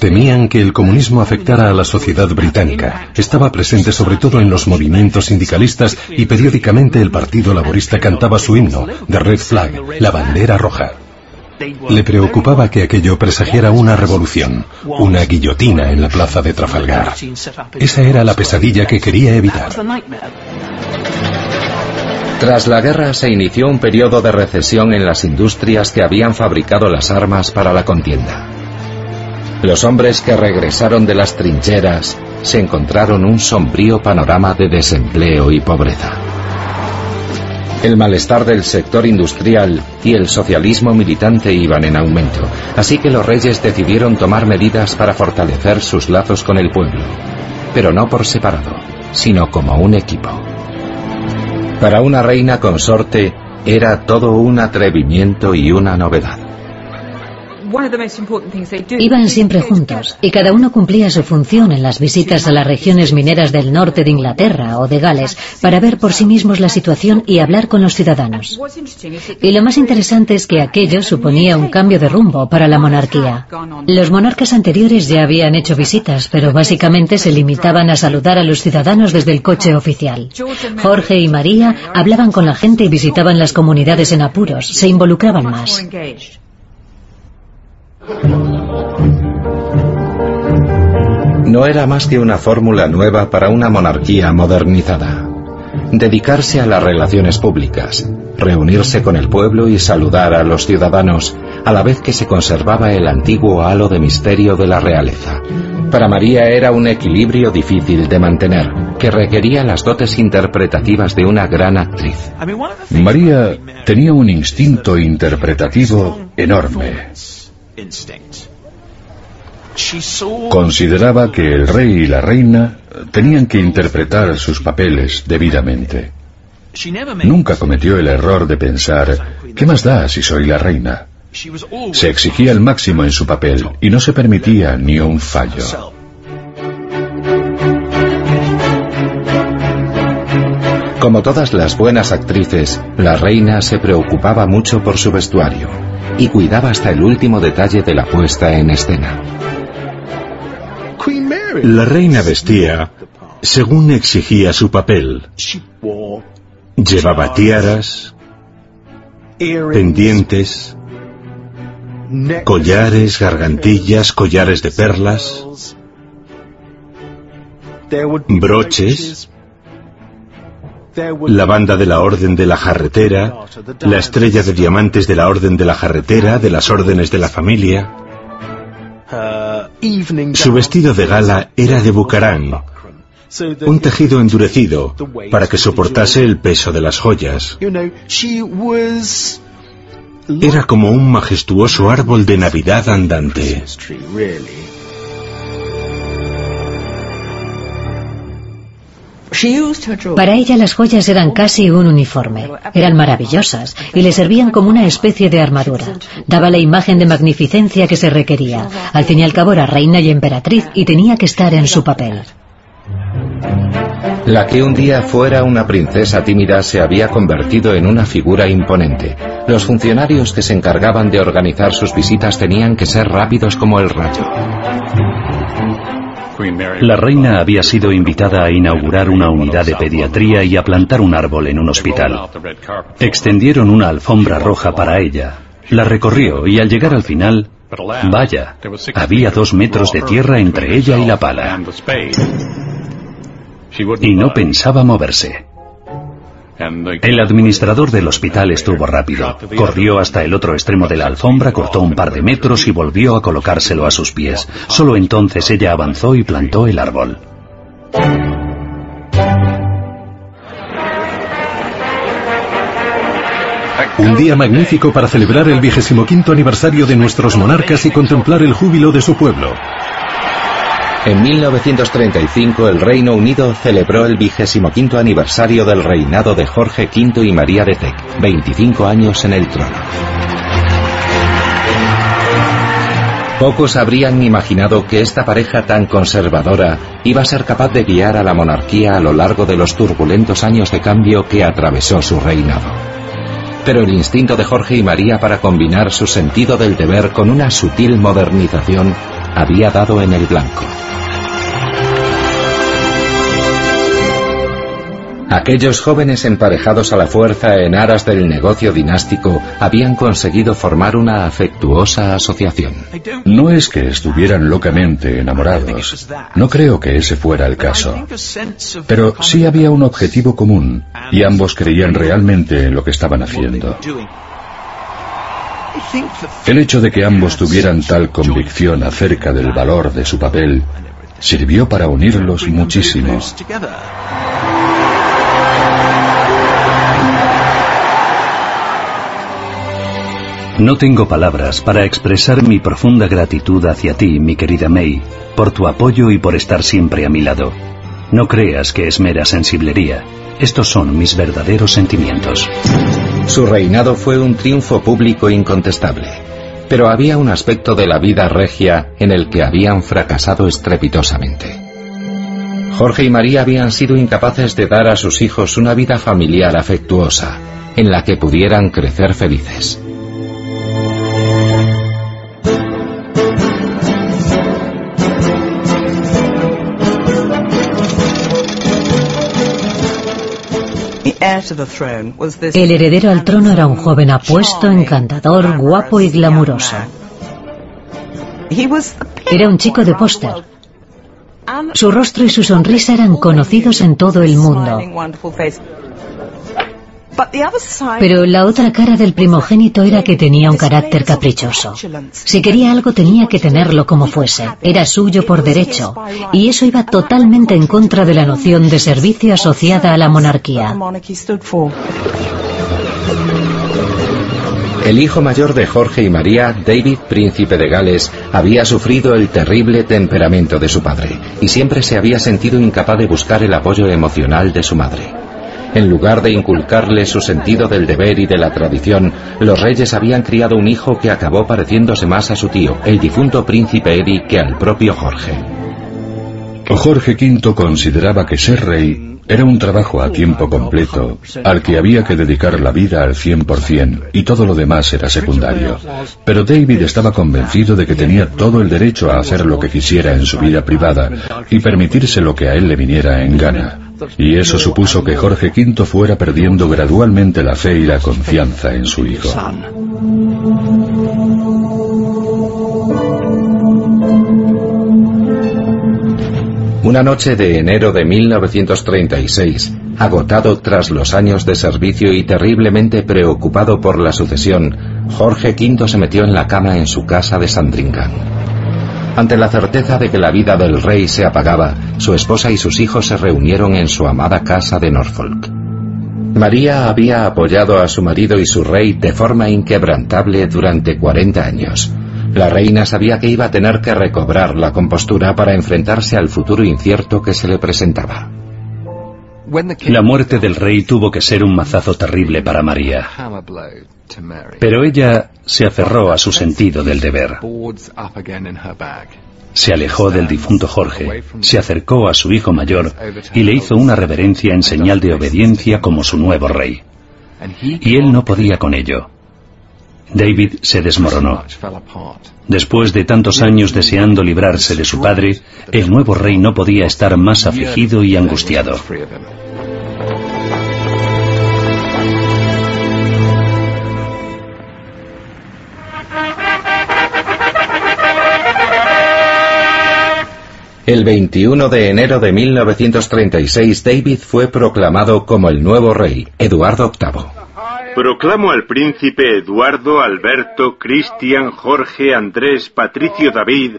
Temían que el comunismo afectara a la sociedad británica. Estaba presente sobre todo en los movimientos sindicalistas y periódicamente el Partido Laborista cantaba su himno, The Red Flag, la bandera roja. Le preocupaba que aquello presagiara una revolución, una guillotina en la plaza de Trafalgar. Esa era la pesadilla que quería evitar. Tras la guerra se inició un periodo de recesión en las industrias que habían fabricado las armas para la contienda. Los hombres que regresaron de las trincheras se encontraron un sombrío panorama de desempleo y pobreza. El malestar del sector industrial y el socialismo militante iban en aumento, así que los reyes decidieron tomar medidas para fortalecer sus lazos con el pueblo, pero no por separado, sino como un equipo. Para una reina consorte era todo un atrevimiento y una novedad. Iban siempre juntos y cada uno cumplía su función en las visitas a las regiones mineras del norte de Inglaterra o de Gales para ver por sí mismos la situación y hablar con los ciudadanos. Y lo más interesante es que aquello suponía un cambio de rumbo para la monarquía. Los monarcas anteriores ya habían hecho visitas, pero básicamente se limitaban a saludar a los ciudadanos desde el coche oficial. Jorge y María hablaban con la gente y visitaban las comunidades en apuros, se involucraban más. No era más que una fórmula nueva para una monarquía modernizada. Dedicarse a las relaciones públicas, reunirse con el pueblo y saludar a los ciudadanos, a la vez que se conservaba el antiguo halo de misterio de la realeza. Para María era un equilibrio difícil de mantener, que requería las dotes interpretativas de una gran actriz. María tenía un instinto interpretativo enorme. Consideraba que el rey y la reina tenían que interpretar sus papeles debidamente. Nunca cometió el error de pensar, ¿qué más da si soy la reina? Se exigía el máximo en su papel y no se permitía ni un fallo. Como todas las buenas actrices, la reina se preocupaba mucho por su vestuario y cuidaba hasta el último detalle de la puesta en escena. La reina vestía según exigía su papel. Llevaba tiaras, pendientes, collares, gargantillas, collares de perlas, broches, la banda de la Orden de la Jarretera, la estrella de diamantes de la Orden de la Jarretera, de las órdenes de la familia. Su vestido de gala era de bucarán, un tejido endurecido para que soportase el peso de las joyas. Era como un majestuoso árbol de Navidad andante. Para ella las joyas eran casi un uniforme. Eran maravillosas y le servían como una especie de armadura. Daba la imagen de magnificencia que se requería. Al fin y al cabo era reina y emperatriz y tenía que estar en su papel. La que un día fuera una princesa tímida se había convertido en una figura imponente. Los funcionarios que se encargaban de organizar sus visitas tenían que ser rápidos como el rayo. La reina había sido invitada a inaugurar una unidad de pediatría y a plantar un árbol en un hospital. Extendieron una alfombra roja para ella. La recorrió y al llegar al final, vaya, había dos metros de tierra entre ella y la pala. Y no pensaba moverse. El administrador del hospital estuvo rápido. Corrió hasta el otro extremo de la alfombra, cortó un par de metros y volvió a colocárselo a sus pies. Solo entonces ella avanzó y plantó el árbol. Un día magnífico para celebrar el vigésimo quinto aniversario de nuestros monarcas y contemplar el júbilo de su pueblo. En 1935 el Reino Unido celebró el vigésimo quinto aniversario del reinado de Jorge V y María de Tec, 25 años en el trono. Pocos habrían imaginado que esta pareja tan conservadora iba a ser capaz de guiar a la monarquía a lo largo de los turbulentos años de cambio que atravesó su reinado. Pero el instinto de Jorge y María para combinar su sentido del deber con una sutil modernización había dado en el blanco. Aquellos jóvenes emparejados a la fuerza en aras del negocio dinástico habían conseguido formar una afectuosa asociación. No es que estuvieran locamente enamorados, no creo que ese fuera el caso, pero sí había un objetivo común y ambos creían realmente en lo que estaban haciendo. El hecho de que ambos tuvieran tal convicción acerca del valor de su papel sirvió para unirlos muchísimo. No tengo palabras para expresar mi profunda gratitud hacia ti, mi querida May, por tu apoyo y por estar siempre a mi lado. No creas que es mera sensiblería. Estos son mis verdaderos sentimientos. Su reinado fue un triunfo público incontestable, pero había un aspecto de la vida regia en el que habían fracasado estrepitosamente. Jorge y María habían sido incapaces de dar a sus hijos una vida familiar afectuosa, en la que pudieran crecer felices. El heredero al trono era un joven apuesto, encantador, guapo y glamuroso. Era un chico de póster. Su rostro y su sonrisa eran conocidos en todo el mundo. Pero la otra cara del primogénito era que tenía un carácter caprichoso. Si quería algo tenía que tenerlo como fuese. Era suyo por derecho. Y eso iba totalmente en contra de la noción de servicio asociada a la monarquía. El hijo mayor de Jorge y María, David, príncipe de Gales, había sufrido el terrible temperamento de su padre y siempre se había sentido incapaz de buscar el apoyo emocional de su madre. En lugar de inculcarle su sentido del deber y de la tradición, los reyes habían criado un hijo que acabó pareciéndose más a su tío, el difunto príncipe Eddie, que al propio Jorge. Jorge V consideraba que ser rey era un trabajo a tiempo completo, al que había que dedicar la vida al 100% y todo lo demás era secundario. Pero David estaba convencido de que tenía todo el derecho a hacer lo que quisiera en su vida privada y permitirse lo que a él le viniera en gana. Y eso supuso que Jorge V fuera perdiendo gradualmente la fe y la confianza en su hijo. Una noche de enero de 1936, agotado tras los años de servicio y terriblemente preocupado por la sucesión, Jorge V se metió en la cama en su casa de Sandringham. Ante la certeza de que la vida del rey se apagaba, su esposa y sus hijos se reunieron en su amada casa de Norfolk. María había apoyado a su marido y su rey de forma inquebrantable durante 40 años. La reina sabía que iba a tener que recobrar la compostura para enfrentarse al futuro incierto que se le presentaba. La muerte del rey tuvo que ser un mazazo terrible para María. Pero ella se aferró a su sentido del deber. Se alejó del difunto Jorge, se acercó a su hijo mayor y le hizo una reverencia en señal de obediencia como su nuevo rey. Y él no podía con ello. David se desmoronó. Después de tantos años deseando librarse de su padre, el nuevo rey no podía estar más afligido y angustiado. El 21 de enero de 1936 David fue proclamado como el nuevo rey, Eduardo VIII. Proclamo al príncipe Eduardo Alberto Cristian Jorge Andrés Patricio David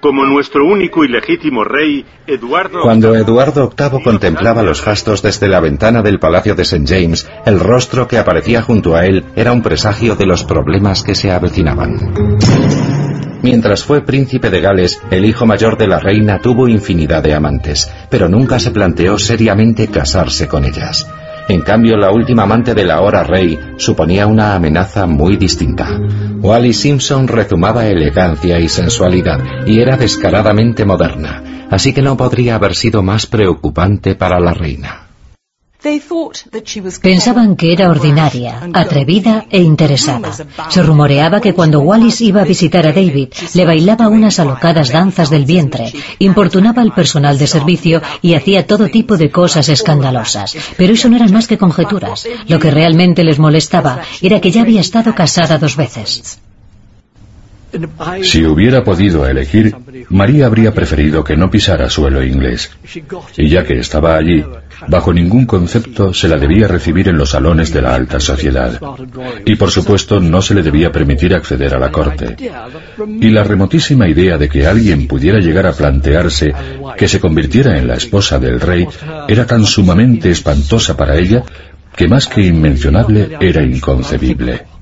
como nuestro único y legítimo rey, Eduardo. Cuando Eduardo VIII contemplaba los fastos desde la ventana del Palacio de St. James, el rostro que aparecía junto a él era un presagio de los problemas que se avecinaban. Mientras fue príncipe de Gales, el hijo mayor de la reina tuvo infinidad de amantes, pero nunca se planteó seriamente casarse con ellas. En cambio, la última amante del ahora rey suponía una amenaza muy distinta. Wally Simpson rezumaba elegancia y sensualidad y era descaradamente moderna, así que no podría haber sido más preocupante para la reina. Pensaban que era ordinaria, atrevida e interesada. Se rumoreaba que cuando Wallis iba a visitar a David, le bailaba unas alocadas danzas del vientre, importunaba al personal de servicio y hacía todo tipo de cosas escandalosas. Pero eso no eran más que conjeturas. Lo que realmente les molestaba era que ya había estado casada dos veces. Si hubiera podido elegir, María habría preferido que no pisara suelo inglés. Y ya que estaba allí, bajo ningún concepto se la debía recibir en los salones de la alta sociedad. Y por supuesto no se le debía permitir acceder a la corte. Y la remotísima idea de que alguien pudiera llegar a plantearse que se convirtiera en la esposa del rey era tan sumamente espantosa para ella que más que inmencionable era inconcebible.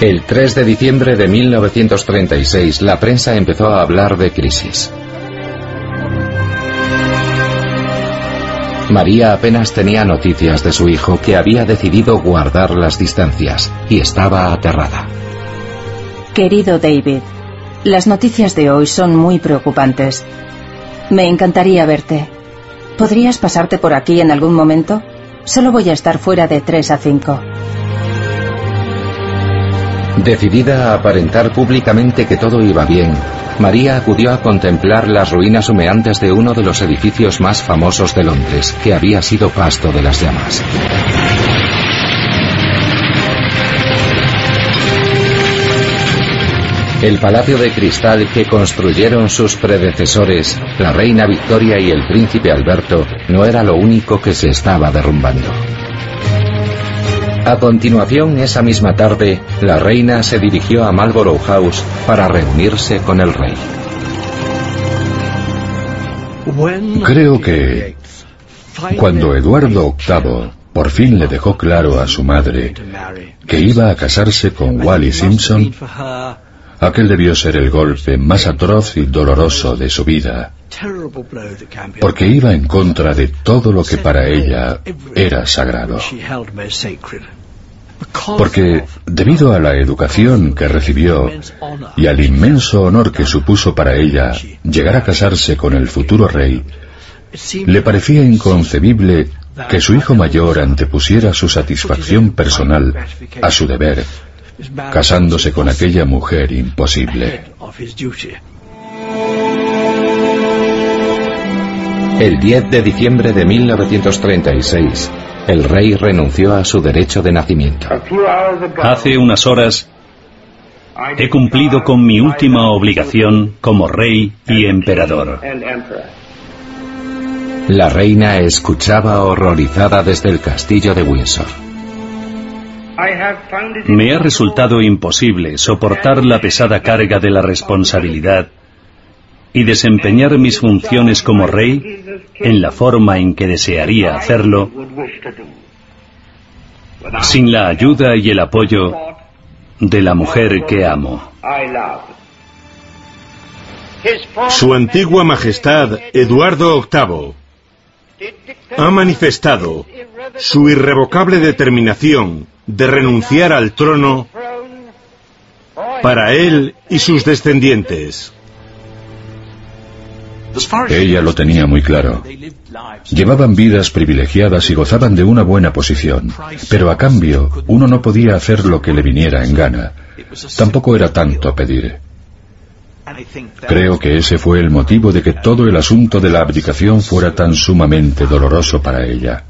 El 3 de diciembre de 1936 la prensa empezó a hablar de crisis. María apenas tenía noticias de su hijo que había decidido guardar las distancias y estaba aterrada. Querido David, las noticias de hoy son muy preocupantes. Me encantaría verte. ¿Podrías pasarte por aquí en algún momento? Solo voy a estar fuera de 3 a 5. Decidida a aparentar públicamente que todo iba bien, María acudió a contemplar las ruinas humeantes de uno de los edificios más famosos de Londres, que había sido pasto de las llamas. El palacio de cristal que construyeron sus predecesores, la reina Victoria y el príncipe Alberto, no era lo único que se estaba derrumbando. A continuación, esa misma tarde, la reina se dirigió a Marlborough House para reunirse con el rey. Creo que cuando Eduardo VIII por fin le dejó claro a su madre que iba a casarse con Wally Simpson, aquel debió ser el golpe más atroz y doloroso de su vida, porque iba en contra de todo lo que para ella era sagrado. Porque debido a la educación que recibió y al inmenso honor que supuso para ella llegar a casarse con el futuro rey, le parecía inconcebible que su hijo mayor antepusiera su satisfacción personal a su deber, casándose con aquella mujer imposible. El 10 de diciembre de 1936, el rey renunció a su derecho de nacimiento. Hace unas horas he cumplido con mi última obligación como rey y emperador. La reina escuchaba horrorizada desde el castillo de Windsor. Me ha resultado imposible soportar la pesada carga de la responsabilidad y desempeñar mis funciones como rey en la forma en que desearía hacerlo, sin la ayuda y el apoyo de la mujer que amo. Su antigua Majestad Eduardo VIII ha manifestado su irrevocable determinación de renunciar al trono para él y sus descendientes. Ella lo tenía muy claro. Llevaban vidas privilegiadas y gozaban de una buena posición, pero a cambio uno no podía hacer lo que le viniera en gana. Tampoco era tanto pedir. Creo que ese fue el motivo de que todo el asunto de la abdicación fuera tan sumamente doloroso para ella.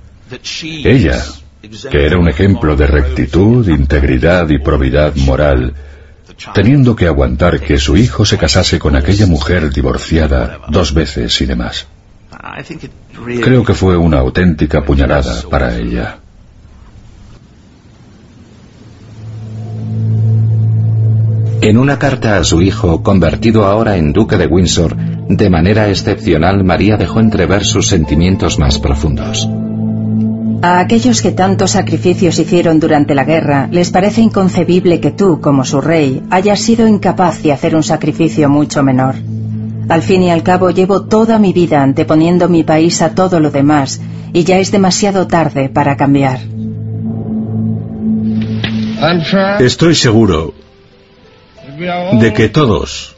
Ella, que era un ejemplo de rectitud, integridad y probidad moral, teniendo que aguantar que su hijo se casase con aquella mujer divorciada dos veces y demás. Creo que fue una auténtica puñalada para ella. En una carta a su hijo, convertido ahora en duque de Windsor, de manera excepcional María dejó entrever sus sentimientos más profundos. A aquellos que tantos sacrificios hicieron durante la guerra, les parece inconcebible que tú, como su rey, hayas sido incapaz de hacer un sacrificio mucho menor. Al fin y al cabo llevo toda mi vida anteponiendo mi país a todo lo demás, y ya es demasiado tarde para cambiar. Estoy seguro de que todos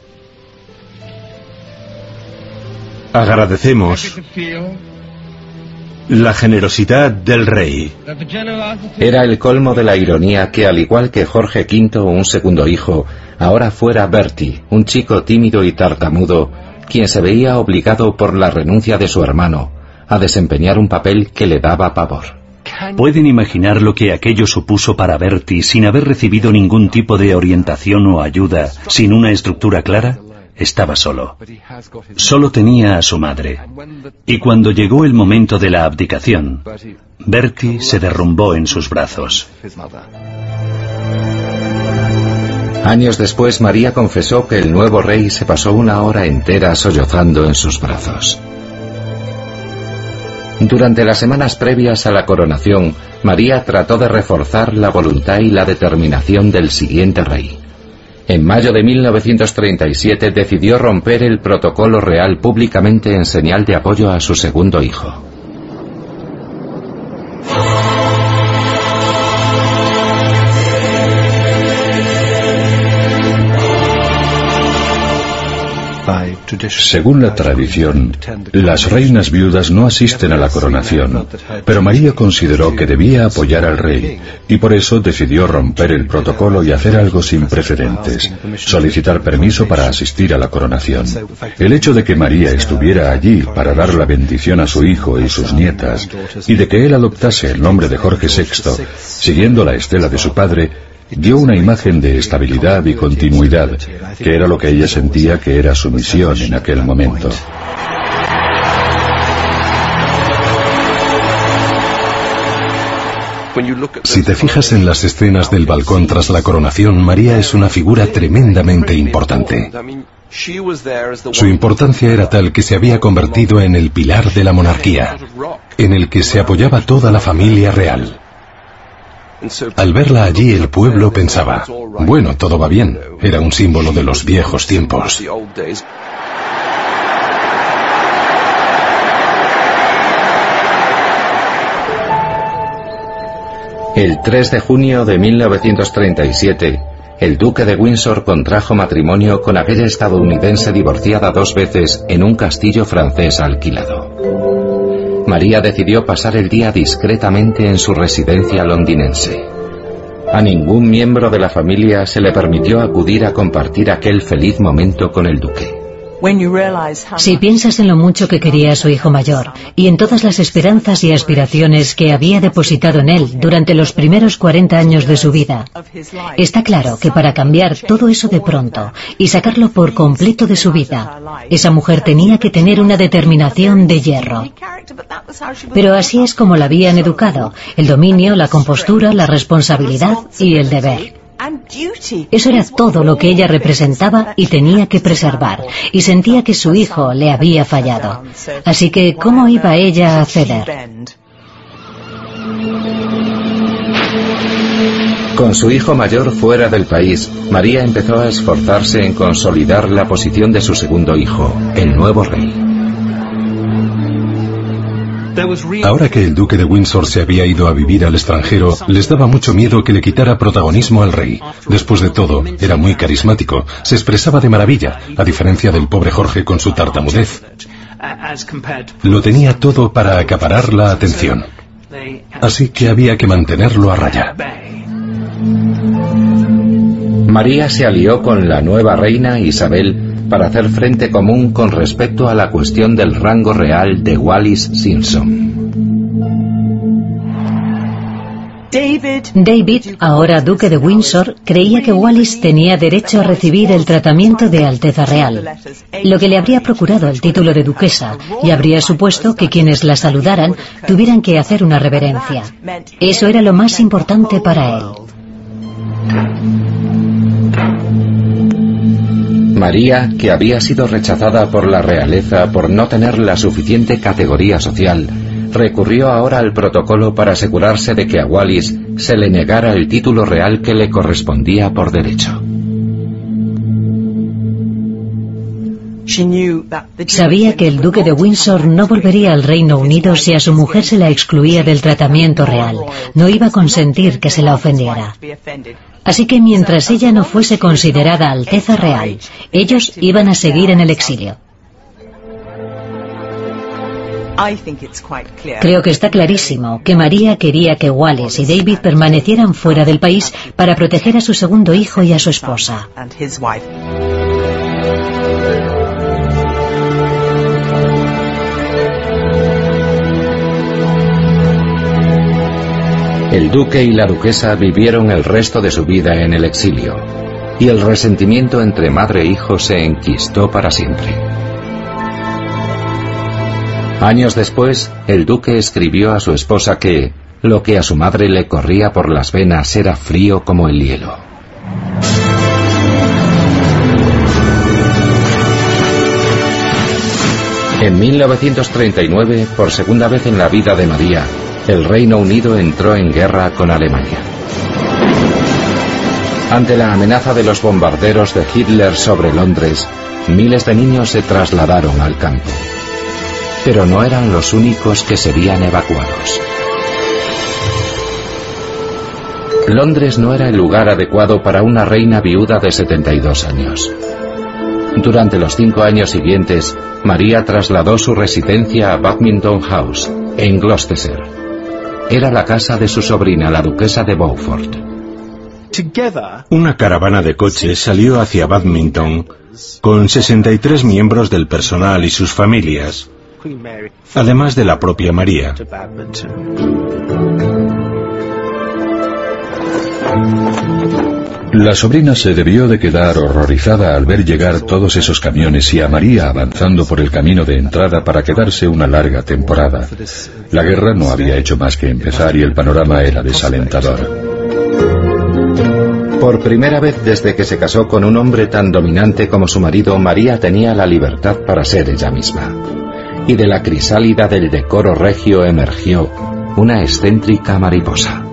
agradecemos la generosidad del rey. Era el colmo de la ironía que, al igual que Jorge V, un segundo hijo, ahora fuera Bertie, un chico tímido y tartamudo, quien se veía obligado por la renuncia de su hermano a desempeñar un papel que le daba pavor. ¿Pueden imaginar lo que aquello supuso para Bertie sin haber recibido ningún tipo de orientación o ayuda, sin una estructura clara? Estaba solo. Solo tenía a su madre. Y cuando llegó el momento de la abdicación, Bertie se derrumbó en sus brazos. Años después, María confesó que el nuevo rey se pasó una hora entera sollozando en sus brazos. Durante las semanas previas a la coronación, María trató de reforzar la voluntad y la determinación del siguiente rey. En mayo de 1937 decidió romper el protocolo real públicamente en señal de apoyo a su segundo hijo. Según la tradición, las reinas viudas no asisten a la coronación, pero María consideró que debía apoyar al rey y por eso decidió romper el protocolo y hacer algo sin precedentes, solicitar permiso para asistir a la coronación. El hecho de que María estuviera allí para dar la bendición a su hijo y sus nietas y de que él adoptase el nombre de Jorge VI, siguiendo la estela de su padre, dio una imagen de estabilidad y continuidad, que era lo que ella sentía que era su misión en aquel momento. Si te fijas en las escenas del balcón tras la coronación, María es una figura tremendamente importante. Su importancia era tal que se había convertido en el pilar de la monarquía, en el que se apoyaba toda la familia real. Al verla allí el pueblo pensaba, bueno, todo va bien, era un símbolo de los viejos tiempos. El 3 de junio de 1937, el duque de Windsor contrajo matrimonio con aquella estadounidense divorciada dos veces en un castillo francés alquilado. María decidió pasar el día discretamente en su residencia londinense. A ningún miembro de la familia se le permitió acudir a compartir aquel feliz momento con el duque. Si piensas en lo mucho que quería a su hijo mayor y en todas las esperanzas y aspiraciones que había depositado en él durante los primeros 40 años de su vida, está claro que para cambiar todo eso de pronto y sacarlo por completo de su vida, esa mujer tenía que tener una determinación de hierro. Pero así es como la habían educado, el dominio, la compostura, la responsabilidad y el deber. Eso era todo lo que ella representaba y tenía que preservar, y sentía que su hijo le había fallado. Así que, ¿cómo iba ella a ceder? Con su hijo mayor fuera del país, María empezó a esforzarse en consolidar la posición de su segundo hijo, el nuevo rey. Ahora que el duque de Windsor se había ido a vivir al extranjero, les daba mucho miedo que le quitara protagonismo al rey. Después de todo, era muy carismático, se expresaba de maravilla, a diferencia del pobre Jorge con su tartamudez. Lo tenía todo para acaparar la atención. Así que había que mantenerlo a raya. María se alió con la nueva reina Isabel para hacer frente común con respecto a la cuestión del rango real de Wallis Simpson. David, ahora duque de Windsor, creía que Wallis tenía derecho a recibir el tratamiento de Alteza Real, lo que le habría procurado el título de duquesa y habría supuesto que quienes la saludaran tuvieran que hacer una reverencia. Eso era lo más importante para él. María, que había sido rechazada por la realeza por no tener la suficiente categoría social, recurrió ahora al protocolo para asegurarse de que a Wallis se le negara el título real que le correspondía por derecho. Sabía que el duque de Windsor no volvería al Reino Unido si a su mujer se la excluía del tratamiento real. No iba a consentir que se la ofendiera. Así que mientras ella no fuese considerada Alteza Real, ellos iban a seguir en el exilio. Creo que está clarísimo que María quería que Wallace y David permanecieran fuera del país para proteger a su segundo hijo y a su esposa. El duque y la duquesa vivieron el resto de su vida en el exilio, y el resentimiento entre madre e hijo se enquistó para siempre. Años después, el duque escribió a su esposa que lo que a su madre le corría por las venas era frío como el hielo. En 1939, por segunda vez en la vida de María, el Reino Unido entró en guerra con Alemania. Ante la amenaza de los bombarderos de Hitler sobre Londres, miles de niños se trasladaron al campo. Pero no eran los únicos que serían evacuados. Londres no era el lugar adecuado para una reina viuda de 72 años. Durante los cinco años siguientes, María trasladó su residencia a Badminton House, en Gloucestershire era la casa de su sobrina, la duquesa de Beaufort. Una caravana de coches salió hacia Badminton con 63 miembros del personal y sus familias, además de la propia María. La sobrina se debió de quedar horrorizada al ver llegar todos esos camiones y a María avanzando por el camino de entrada para quedarse una larga temporada. La guerra no había hecho más que empezar y el panorama era desalentador. Por primera vez desde que se casó con un hombre tan dominante como su marido, María tenía la libertad para ser ella misma. Y de la crisálida del decoro regio emergió una excéntrica mariposa.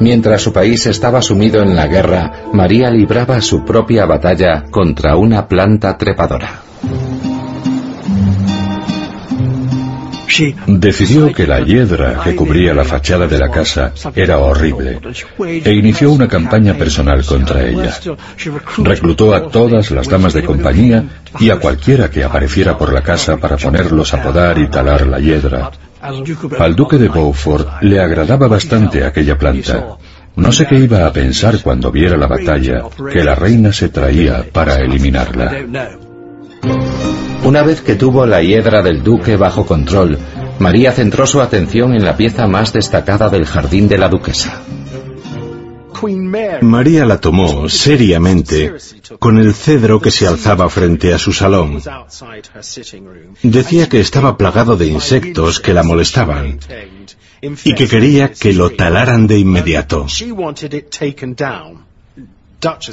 Mientras su país estaba sumido en la guerra, María libraba su propia batalla contra una planta trepadora. Decidió que la hiedra que cubría la fachada de la casa era horrible e inició una campaña personal contra ella. Reclutó a todas las damas de compañía y a cualquiera que apareciera por la casa para ponerlos a podar y talar la hiedra. Al duque de Beaufort le agradaba bastante aquella planta. No sé qué iba a pensar cuando viera la batalla que la reina se traía para eliminarla. Una vez que tuvo la hiedra del duque bajo control, María centró su atención en la pieza más destacada del jardín de la duquesa. María la tomó seriamente con el cedro que se alzaba frente a su salón. Decía que estaba plagado de insectos que la molestaban y que quería que lo talaran de inmediato.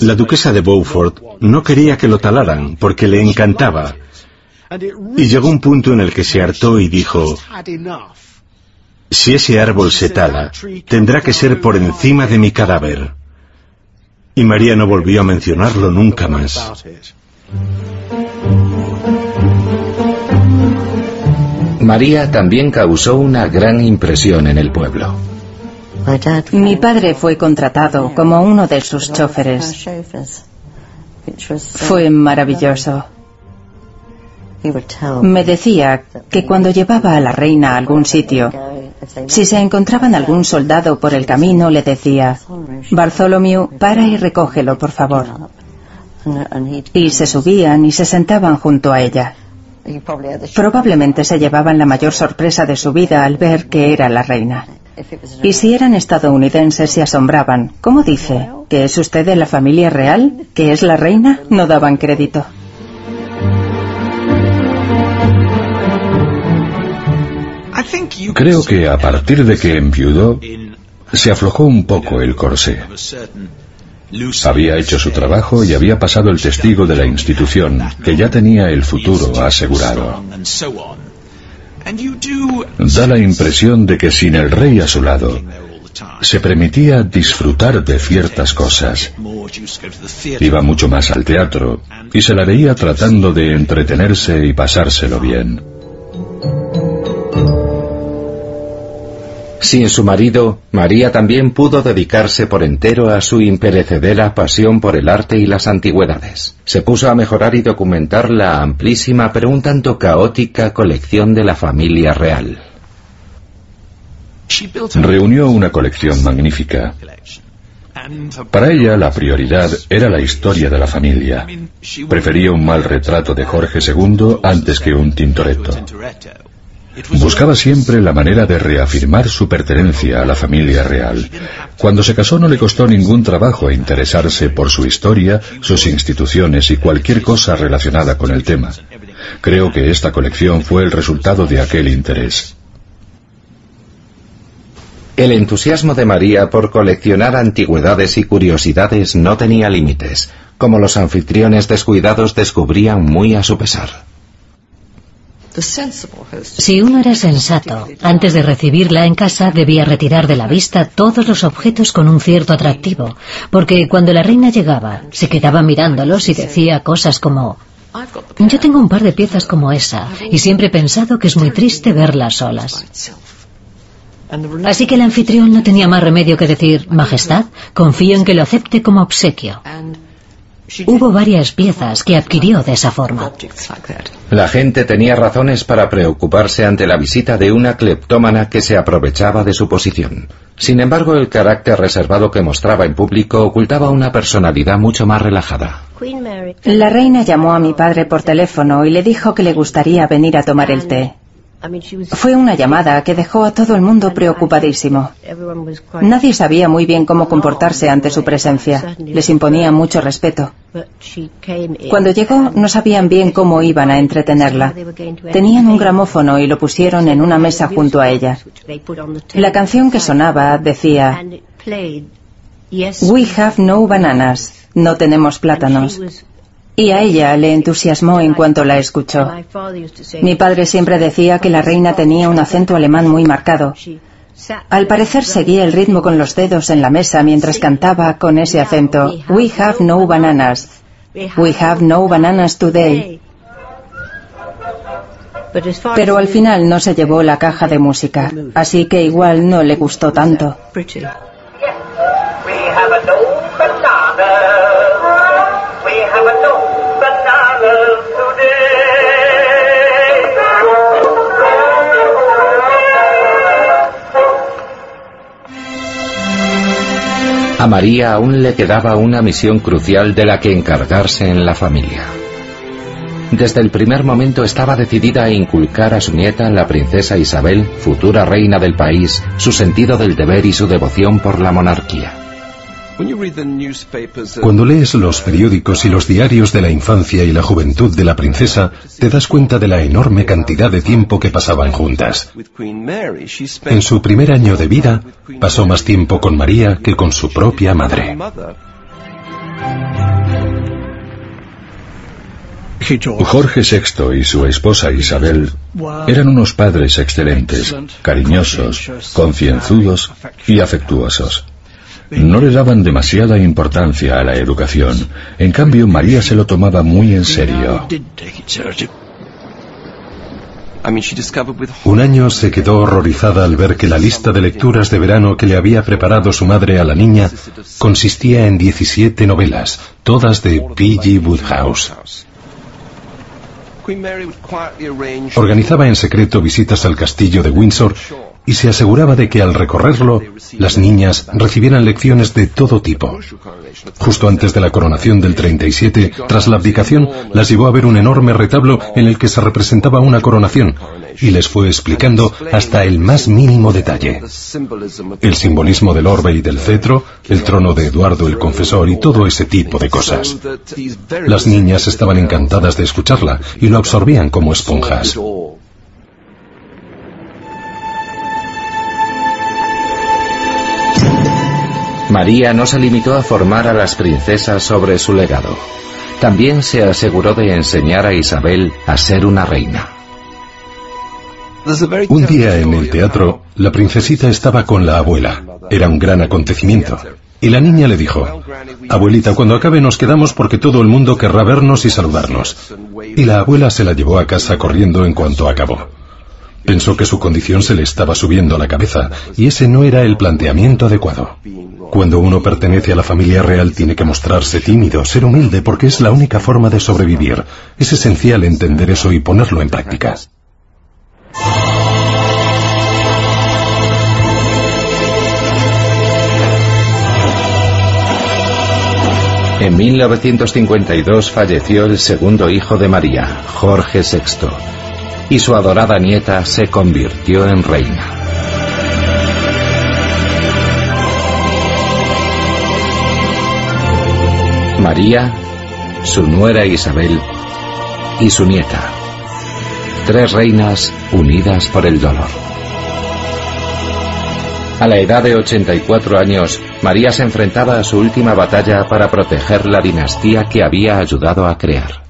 La duquesa de Beaufort no quería que lo talaran porque le encantaba. Y llegó un punto en el que se hartó y dijo, Si ese árbol se tala, tendrá que ser por encima de mi cadáver. Y María no volvió a mencionarlo nunca más. María también causó una gran impresión en el pueblo. Mi padre fue contratado como uno de sus choferes. Fue maravilloso. Me decía que cuando llevaba a la reina a algún sitio, si se encontraban algún soldado por el camino, le decía, Bartholomew, para y recógelo, por favor. Y se subían y se sentaban junto a ella. Probablemente se llevaban la mayor sorpresa de su vida al ver que era la reina. Y si eran estadounidenses se asombraban. ¿Cómo dice? ¿Que es usted de la familia real? ¿Que es la reina? No daban crédito. Creo que a partir de que enviudó, se aflojó un poco el corsé. Había hecho su trabajo y había pasado el testigo de la institución, que ya tenía el futuro asegurado. Da la impresión de que sin el rey a su lado, se permitía disfrutar de ciertas cosas. Iba mucho más al teatro y se la veía tratando de entretenerse y pasárselo bien. Sin su marido, María también pudo dedicarse por entero a su imperecedera pasión por el arte y las antigüedades. Se puso a mejorar y documentar la amplísima pero un tanto caótica colección de la familia real. Reunió una colección magnífica. Para ella la prioridad era la historia de la familia. Prefería un mal retrato de Jorge II antes que un Tintoretto. Buscaba siempre la manera de reafirmar su pertenencia a la familia real. Cuando se casó no le costó ningún trabajo interesarse por su historia, sus instituciones y cualquier cosa relacionada con el tema. Creo que esta colección fue el resultado de aquel interés. El entusiasmo de María por coleccionar antigüedades y curiosidades no tenía límites, como los anfitriones descuidados descubrían muy a su pesar. Si uno era sensato, antes de recibirla en casa debía retirar de la vista todos los objetos con un cierto atractivo, porque cuando la reina llegaba, se quedaba mirándolos y decía cosas como yo tengo un par de piezas como esa, y siempre he pensado que es muy triste verlas solas. Así que el anfitrión no tenía más remedio que decir, Majestad, confío en que lo acepte como obsequio. Hubo varias piezas que adquirió de esa forma. La gente tenía razones para preocuparse ante la visita de una cleptómana que se aprovechaba de su posición. Sin embargo, el carácter reservado que mostraba en público ocultaba una personalidad mucho más relajada. La reina llamó a mi padre por teléfono y le dijo que le gustaría venir a tomar el té. Fue una llamada que dejó a todo el mundo preocupadísimo. Nadie sabía muy bien cómo comportarse ante su presencia. Les imponía mucho respeto. Cuando llegó no sabían bien cómo iban a entretenerla. Tenían un gramófono y lo pusieron en una mesa junto a ella. La canción que sonaba decía We have no bananas. No tenemos plátanos. Y a ella le entusiasmó en cuanto la escuchó. Mi padre siempre decía que la reina tenía un acento alemán muy marcado. Al parecer seguía el ritmo con los dedos en la mesa mientras cantaba con ese acento. We have no bananas. We have no bananas today. Pero al final no se llevó la caja de música, así que igual no le gustó tanto. A María aún le quedaba una misión crucial de la que encargarse en la familia. Desde el primer momento estaba decidida a inculcar a su nieta, la princesa Isabel, futura reina del país, su sentido del deber y su devoción por la monarquía. Cuando lees los periódicos y los diarios de la infancia y la juventud de la princesa, te das cuenta de la enorme cantidad de tiempo que pasaban juntas. En su primer año de vida, pasó más tiempo con María que con su propia madre. Jorge VI y su esposa Isabel eran unos padres excelentes, cariñosos, concienzudos y afectuosos. No le daban demasiada importancia a la educación. En cambio, María se lo tomaba muy en serio. Un año se quedó horrorizada al ver que la lista de lecturas de verano que le había preparado su madre a la niña consistía en 17 novelas, todas de P.G. Woodhouse. Organizaba en secreto visitas al castillo de Windsor y se aseguraba de que al recorrerlo las niñas recibieran lecciones de todo tipo. Justo antes de la coronación del 37, tras la abdicación, las llevó a ver un enorme retablo en el que se representaba una coronación y les fue explicando hasta el más mínimo detalle. El simbolismo del orbe y del cetro, el trono de Eduardo el Confesor y todo ese tipo de cosas. Las niñas estaban encantadas de escucharla y lo absorbían como esponjas. María no se limitó a formar a las princesas sobre su legado. También se aseguró de enseñar a Isabel a ser una reina. Un día en el teatro, la princesita estaba con la abuela. Era un gran acontecimiento. Y la niña le dijo, Abuelita, cuando acabe nos quedamos porque todo el mundo querrá vernos y saludarnos. Y la abuela se la llevó a casa corriendo en cuanto acabó. Pensó que su condición se le estaba subiendo a la cabeza, y ese no era el planteamiento adecuado. Cuando uno pertenece a la familia real tiene que mostrarse tímido, ser humilde, porque es la única forma de sobrevivir. Es esencial entender eso y ponerlo en práctica. En 1952 falleció el segundo hijo de María, Jorge VI, y su adorada nieta se convirtió en reina. María, su nuera Isabel y su nieta. Tres reinas unidas por el dolor. A la edad de 84 años, María se enfrentaba a su última batalla para proteger la dinastía que había ayudado a crear.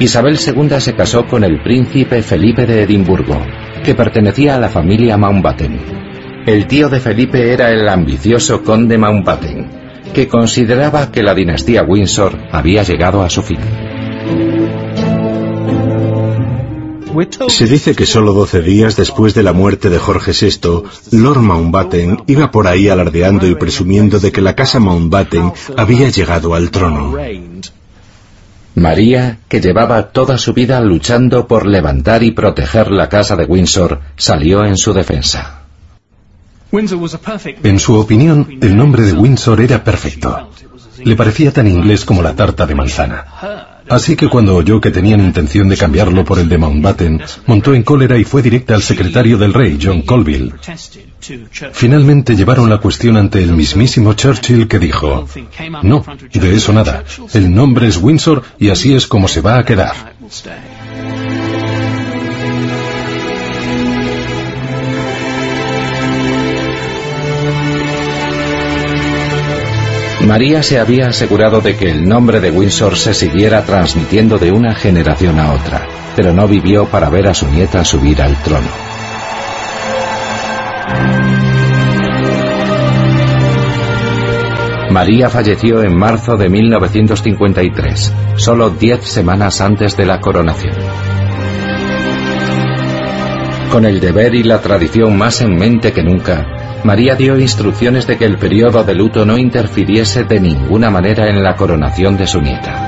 Isabel II se casó con el príncipe Felipe de Edimburgo, que pertenecía a la familia Mountbatten. El tío de Felipe era el ambicioso conde Mountbatten, que consideraba que la dinastía Windsor había llegado a su fin. Se dice que solo 12 días después de la muerte de Jorge VI, Lord Mountbatten iba por ahí alardeando y presumiendo de que la casa Mountbatten había llegado al trono. María, que llevaba toda su vida luchando por levantar y proteger la casa de Windsor, salió en su defensa. En su opinión, el nombre de Windsor era perfecto. Le parecía tan inglés como la tarta de manzana. Así que cuando oyó que tenían intención de cambiarlo por el de Mountbatten, montó en cólera y fue directa al secretario del rey, John Colville. Finalmente llevaron la cuestión ante el mismísimo Churchill que dijo, no, de eso nada, el nombre es Windsor y así es como se va a quedar. María se había asegurado de que el nombre de Windsor se siguiera transmitiendo de una generación a otra, pero no vivió para ver a su nieta subir al trono. María falleció en marzo de 1953, solo diez semanas antes de la coronación. Con el deber y la tradición más en mente que nunca, María dio instrucciones de que el periodo de luto no interfiriese de ninguna manera en la coronación de su nieta.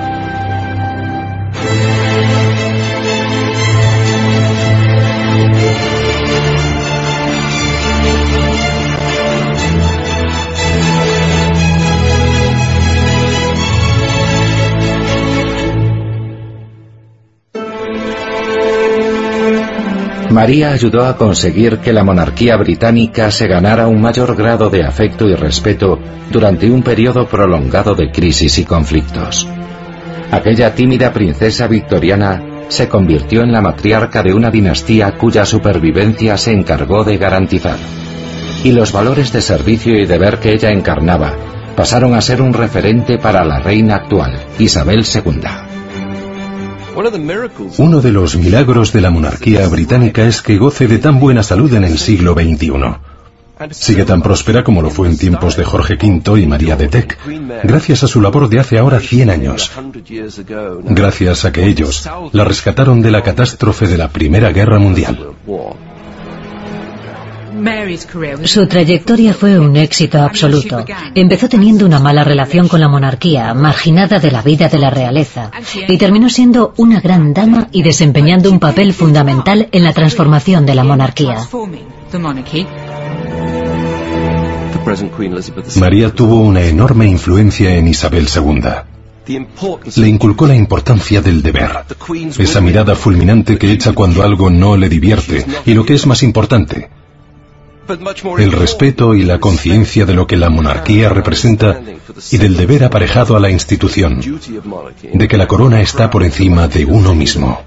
María ayudó a conseguir que la monarquía británica se ganara un mayor grado de afecto y respeto durante un periodo prolongado de crisis y conflictos. Aquella tímida princesa victoriana se convirtió en la matriarca de una dinastía cuya supervivencia se encargó de garantizar. Y los valores de servicio y deber que ella encarnaba pasaron a ser un referente para la reina actual, Isabel II. Uno de los milagros de la monarquía británica es que goce de tan buena salud en el siglo XXI. Sigue tan próspera como lo fue en tiempos de Jorge V y María de Teck, gracias a su labor de hace ahora 100 años. Gracias a que ellos la rescataron de la catástrofe de la Primera Guerra Mundial. Su trayectoria fue un éxito absoluto. Empezó teniendo una mala relación con la monarquía, marginada de la vida de la realeza, y terminó siendo una gran dama y desempeñando un papel fundamental en la transformación de la monarquía. María tuvo una enorme influencia en Isabel II. Le inculcó la importancia del deber, esa mirada fulminante que echa cuando algo no le divierte, y lo que es más importante, el respeto y la conciencia de lo que la monarquía representa y del deber aparejado a la institución, de que la corona está por encima de uno mismo.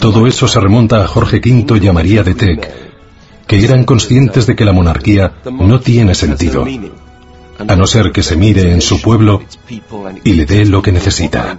Todo eso se remonta a Jorge V y a María de Teck, que eran conscientes de que la monarquía no tiene sentido, a no ser que se mire en su pueblo y le dé lo que necesita.